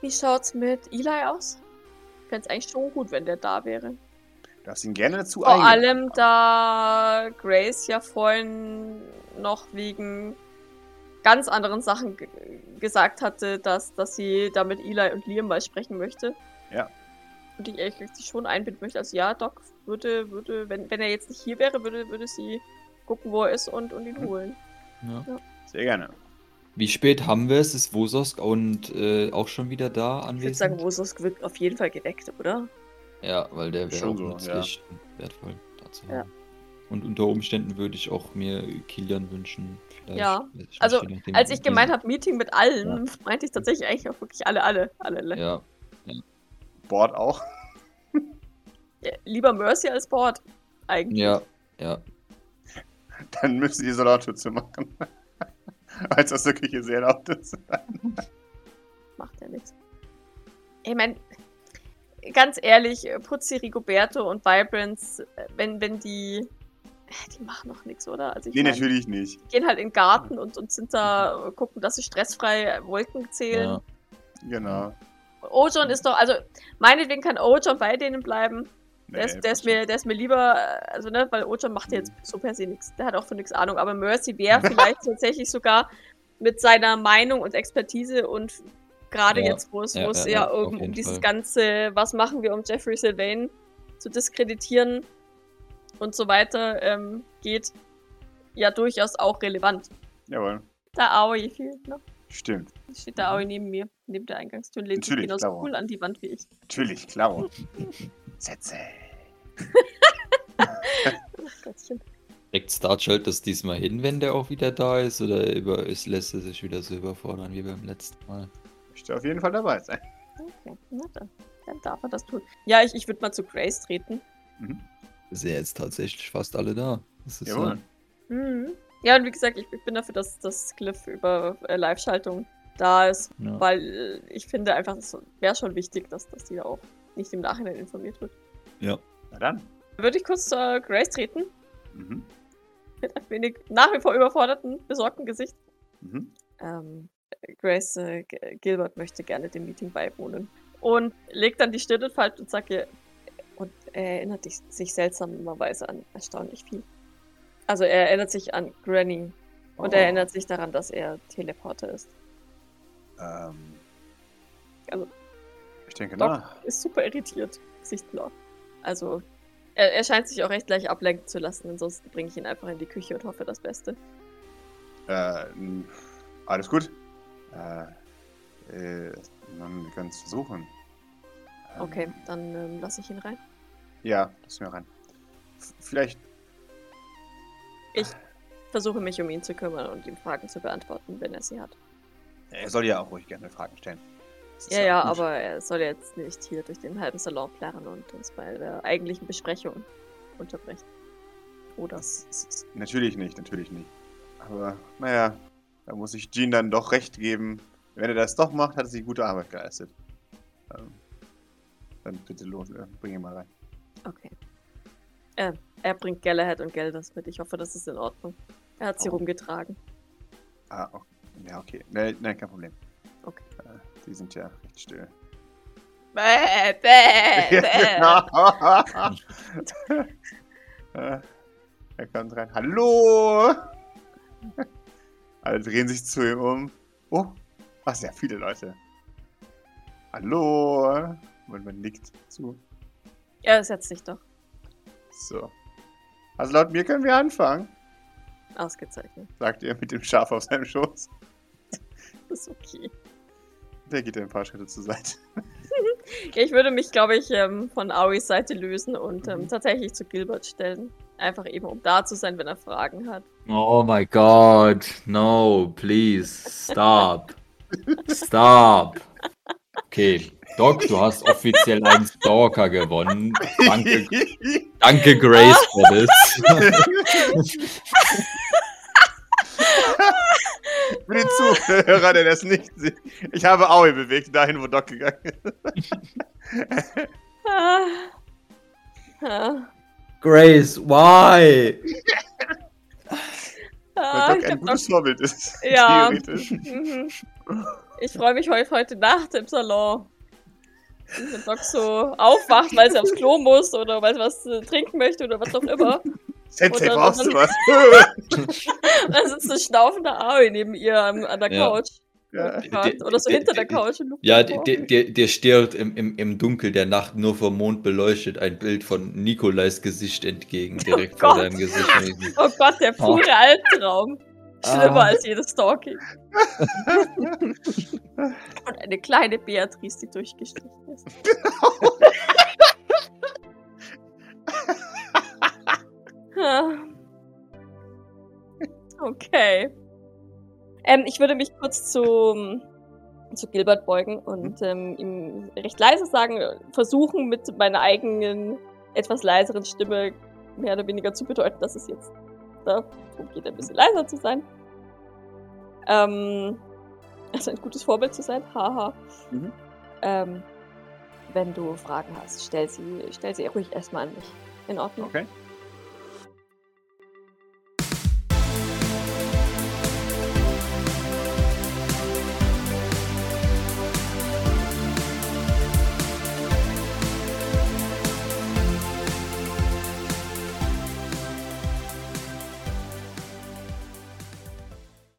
[SPEAKER 2] Wie schaut's mit Eli aus? Ich fände es eigentlich schon gut, wenn der da wäre.
[SPEAKER 1] Du darfst ihn gerne dazu
[SPEAKER 2] Vor allem, da Grace ja vorhin noch wegen ganz anderen Sachen ge gesagt hatte, dass, dass sie da mit Eli und Liam mal sprechen möchte.
[SPEAKER 1] Ja.
[SPEAKER 2] Und ich ehrlich gesagt sie schon einbinden möchte. Also ja, Doc würde, würde, wenn, wenn er jetzt nicht hier wäre, würde, würde sie gucken, wo er ist und, und ihn
[SPEAKER 1] Mhm.
[SPEAKER 2] holen.
[SPEAKER 3] Ja.
[SPEAKER 1] Sehr gerne.
[SPEAKER 3] Wie spät haben wir es? Ist Wososk und äh, auch schon wieder da
[SPEAKER 2] Ich
[SPEAKER 3] anwesend?
[SPEAKER 2] würde sagen, Wosos wird auf jeden Fall geweckt, oder?
[SPEAKER 3] Ja, weil der wäre
[SPEAKER 1] Schon
[SPEAKER 3] auch nützlich und wertvoll dazu.
[SPEAKER 2] Ja.
[SPEAKER 3] Und unter Umständen würde ich auch mir Kilian wünschen. Vielleicht,
[SPEAKER 2] Ja,
[SPEAKER 3] ich nicht,
[SPEAKER 2] also,
[SPEAKER 3] nachdem,
[SPEAKER 2] Als ich gemeint habe, Meeting mit allen, meinte ich tatsächlich eigentlich auch wirklich alle, alle, alle.
[SPEAKER 3] Ja,
[SPEAKER 1] Board auch.
[SPEAKER 2] Ja, lieber Mercy als Board, eigentlich.
[SPEAKER 3] ja, ja.
[SPEAKER 1] Dann müsst ihr die zu machen. Als das wirklich hier sehr laut ist.
[SPEAKER 2] Macht ja nichts. Ich meine, ganz ehrlich, Putzi, Rigoberto und Vibrance, äh, wenn, wenn die. äh, Die machen noch nichts, oder? Also ich
[SPEAKER 1] Nee,
[SPEAKER 2] mein,
[SPEAKER 1] natürlich nicht.
[SPEAKER 2] die gehen halt in den Garten und, und sind da, äh, gucken, dass sie stressfrei Wolken zählen.
[SPEAKER 3] ja.
[SPEAKER 1] Genau.
[SPEAKER 2] Ojon ist doch, also meinetwegen kann Ojon bei denen bleiben.
[SPEAKER 1] Nee,
[SPEAKER 2] Der ist, der, ist mir, der ist mir lieber, äh, also ne, weil Ojon macht ja jetzt
[SPEAKER 1] Mhm.
[SPEAKER 2] so per se nichts. Der hat auch für nichts Ahnung. Aber Mercy wäre vielleicht tatsächlich sogar mit seiner Meinung und Expertise und gerade
[SPEAKER 3] Ja,
[SPEAKER 2] jetzt, wo es,
[SPEAKER 3] ja, ja,
[SPEAKER 2] ja, um, um dieses ganze, was machen wir, um Jeffrey Sylvain zu diskreditieren und so weiter ähm, geht, ja durchaus auch relevant.
[SPEAKER 1] Jawohl.
[SPEAKER 2] Da Aoi fehlt noch.
[SPEAKER 1] Stimmt.
[SPEAKER 2] Steht da Aoi neben mir, neben der Eingangstür und lehnt sich genauso
[SPEAKER 1] klar.
[SPEAKER 2] cool an die Wand wie ich.
[SPEAKER 1] Natürlich, klaro. Sätze.
[SPEAKER 3] Kriegt Starchild das diesmal hin, wenn der auch wieder da ist? Oder über, ist, lässt er sich wieder so überfordern wie beim letzten Mal?
[SPEAKER 1] Möchte auf jeden Fall dabei sein.
[SPEAKER 2] Okay, na dann. Dann darf er das tun. Ja, ich, ich würde mal zu Grace treten.
[SPEAKER 1] Mhm.
[SPEAKER 3] Sind ja jetzt tatsächlich fast alle da. Das ist
[SPEAKER 1] Jawohl.
[SPEAKER 2] Mhm. Ja, und wie gesagt, ich, ich bin dafür, dass das Cliff über äh, Live-Schaltung da ist,
[SPEAKER 3] Ja.
[SPEAKER 2] weil äh, ich finde einfach, es wäre schon wichtig, dass, dass die da auch nicht im Nachhinein informiert wird.
[SPEAKER 3] ja.
[SPEAKER 1] Na dann.
[SPEAKER 2] Würde ich kurz zur Grace treten,
[SPEAKER 1] Mhm.
[SPEAKER 2] mit ein wenig nach wie vor überforderten, besorgten Gesicht.
[SPEAKER 1] Mhm.
[SPEAKER 2] Ähm, Grace äh, Gilbert möchte gerne dem Meeting beiwohnen. Und legt dann die Stirn in Falten und sagt ihr, und er erinnert sich seltsamerweise an erstaunlich viel. Also er erinnert sich an Granny und
[SPEAKER 1] Oh.
[SPEAKER 2] er erinnert sich daran, dass er Teleporter ist.
[SPEAKER 1] Ähm.
[SPEAKER 2] Also-
[SPEAKER 1] Ich denke
[SPEAKER 2] Doc
[SPEAKER 1] nach.
[SPEAKER 2] ist super irritiert, sichtblau. Also er, er scheint sich auch recht gleich ablenken zu lassen, ansonsten bringe ich ihn einfach in die Küche und hoffe das Beste.
[SPEAKER 1] Äh, alles gut. Äh, äh, man kann es versuchen. Ähm,
[SPEAKER 2] Okay, dann ähm, lasse ich ihn rein.
[SPEAKER 1] Ja, lass mir rein. F vielleicht.
[SPEAKER 2] Versuche mich um ihn zu kümmern und ihm Fragen zu beantworten, wenn er sie hat.
[SPEAKER 1] Er soll ja auch ruhig gerne Fragen stellen.
[SPEAKER 2] Ja, ja,
[SPEAKER 1] gut.
[SPEAKER 2] aber er soll jetzt nicht hier durch den halben Salon plärren und uns bei der eigentlichen Besprechung unterbrechen. Oder?
[SPEAKER 1] Das ist, natürlich nicht, natürlich nicht. Aber naja, da muss ich Jean dann doch recht geben. Wenn er das doch macht, hat er sich gute Arbeit geleistet. Ähm, dann bitte los, äh, bring ihn mal rein.
[SPEAKER 2] Okay. Äh, er bringt Galahad und Gelders mit. Ich hoffe, das ist in Ordnung. Er hat sie
[SPEAKER 1] Oh.
[SPEAKER 2] rumgetragen.
[SPEAKER 1] Ah, okay. ja, okay. Nein, nein, kein Problem.
[SPEAKER 2] Okay.
[SPEAKER 1] Äh, die sind ja recht still.
[SPEAKER 2] Bäh, bäh,
[SPEAKER 1] Ja,
[SPEAKER 2] bäh.
[SPEAKER 1] er kommt rein. Hallo! Alle drehen sich zu ihm um. Oh, was sehr viele Leute. Hallo! Und man nickt zu.
[SPEAKER 2] Er setzt sich doch.
[SPEAKER 1] So. Also laut mir können wir anfangen,
[SPEAKER 2] Ausgezeichnet.
[SPEAKER 1] sagt er mit dem Schaf auf seinem Schoß.
[SPEAKER 2] Das ist okay.
[SPEAKER 1] Der geht ein paar Schritte zur Seite.
[SPEAKER 2] Ja, ich würde mich, glaube ich, ähm, von Auis Seite lösen und ähm, tatsächlich zu Gilbert stellen. Einfach eben, um da zu sein, wenn er Fragen hat.
[SPEAKER 3] Oh my god, no, please, stop. Stop. Okay, Doc, du hast offiziell einen Stalker gewonnen. Danke, danke Grace, für das.
[SPEAKER 1] Für den Zuhörer, der das nicht sieht. Ich habe Aue bewegt, dahin, wo Doc gegangen ist.
[SPEAKER 2] Ah. Ah.
[SPEAKER 3] Grace, why?
[SPEAKER 2] Ah,
[SPEAKER 1] Weil
[SPEAKER 2] ich
[SPEAKER 1] Doc ein gutes
[SPEAKER 2] Doc-
[SPEAKER 1] Vorbild ist.
[SPEAKER 2] Ja.
[SPEAKER 1] Theoretisch.
[SPEAKER 2] Mhm. Ich freue mich heute, heute Nacht im Salon. Wenn Doc so aufwacht, weil sie aufs Klo muss oder weil sie was äh, trinken möchte oder was auch immer.
[SPEAKER 1] Sensei, brauchst du was?
[SPEAKER 2] Dann sitzt ein schnaufender Aoi neben ihr am- an der
[SPEAKER 3] Ja.
[SPEAKER 2] Couch.
[SPEAKER 1] ja.
[SPEAKER 2] Oh Gott, Oder so
[SPEAKER 3] Der-
[SPEAKER 2] hinter der
[SPEAKER 3] der-
[SPEAKER 2] Couch.
[SPEAKER 3] Ja, der, der, der stirbt im, im, im Dunkel der Nacht nur vom Mond beleuchtet ein Bild von Nikolais Gesicht entgegen, direkt vor
[SPEAKER 2] Gott.
[SPEAKER 3] deinem Gesicht.
[SPEAKER 2] Oh Gott, der pure Albtraum. Schlimmer
[SPEAKER 3] Ah.
[SPEAKER 2] als jedes Stalking. Und eine kleine Beatrice, die durchgestrichen ist. Okay. Ähm, ich würde mich kurz zu, zu Gilbert beugen und ähm, ihm recht leise sagen, versuchen mit meiner eigenen, etwas leiseren Stimme mehr oder weniger zu bedeuten, dass es jetzt darum geht, ein bisschen leiser zu sein. Ähm, also ein gutes Vorbild zu sein, haha.
[SPEAKER 1] Mhm.
[SPEAKER 2] Ähm, wenn du Fragen hast, stell sie, stell sie ruhig erstmal an mich. In Ordnung?
[SPEAKER 1] Okay.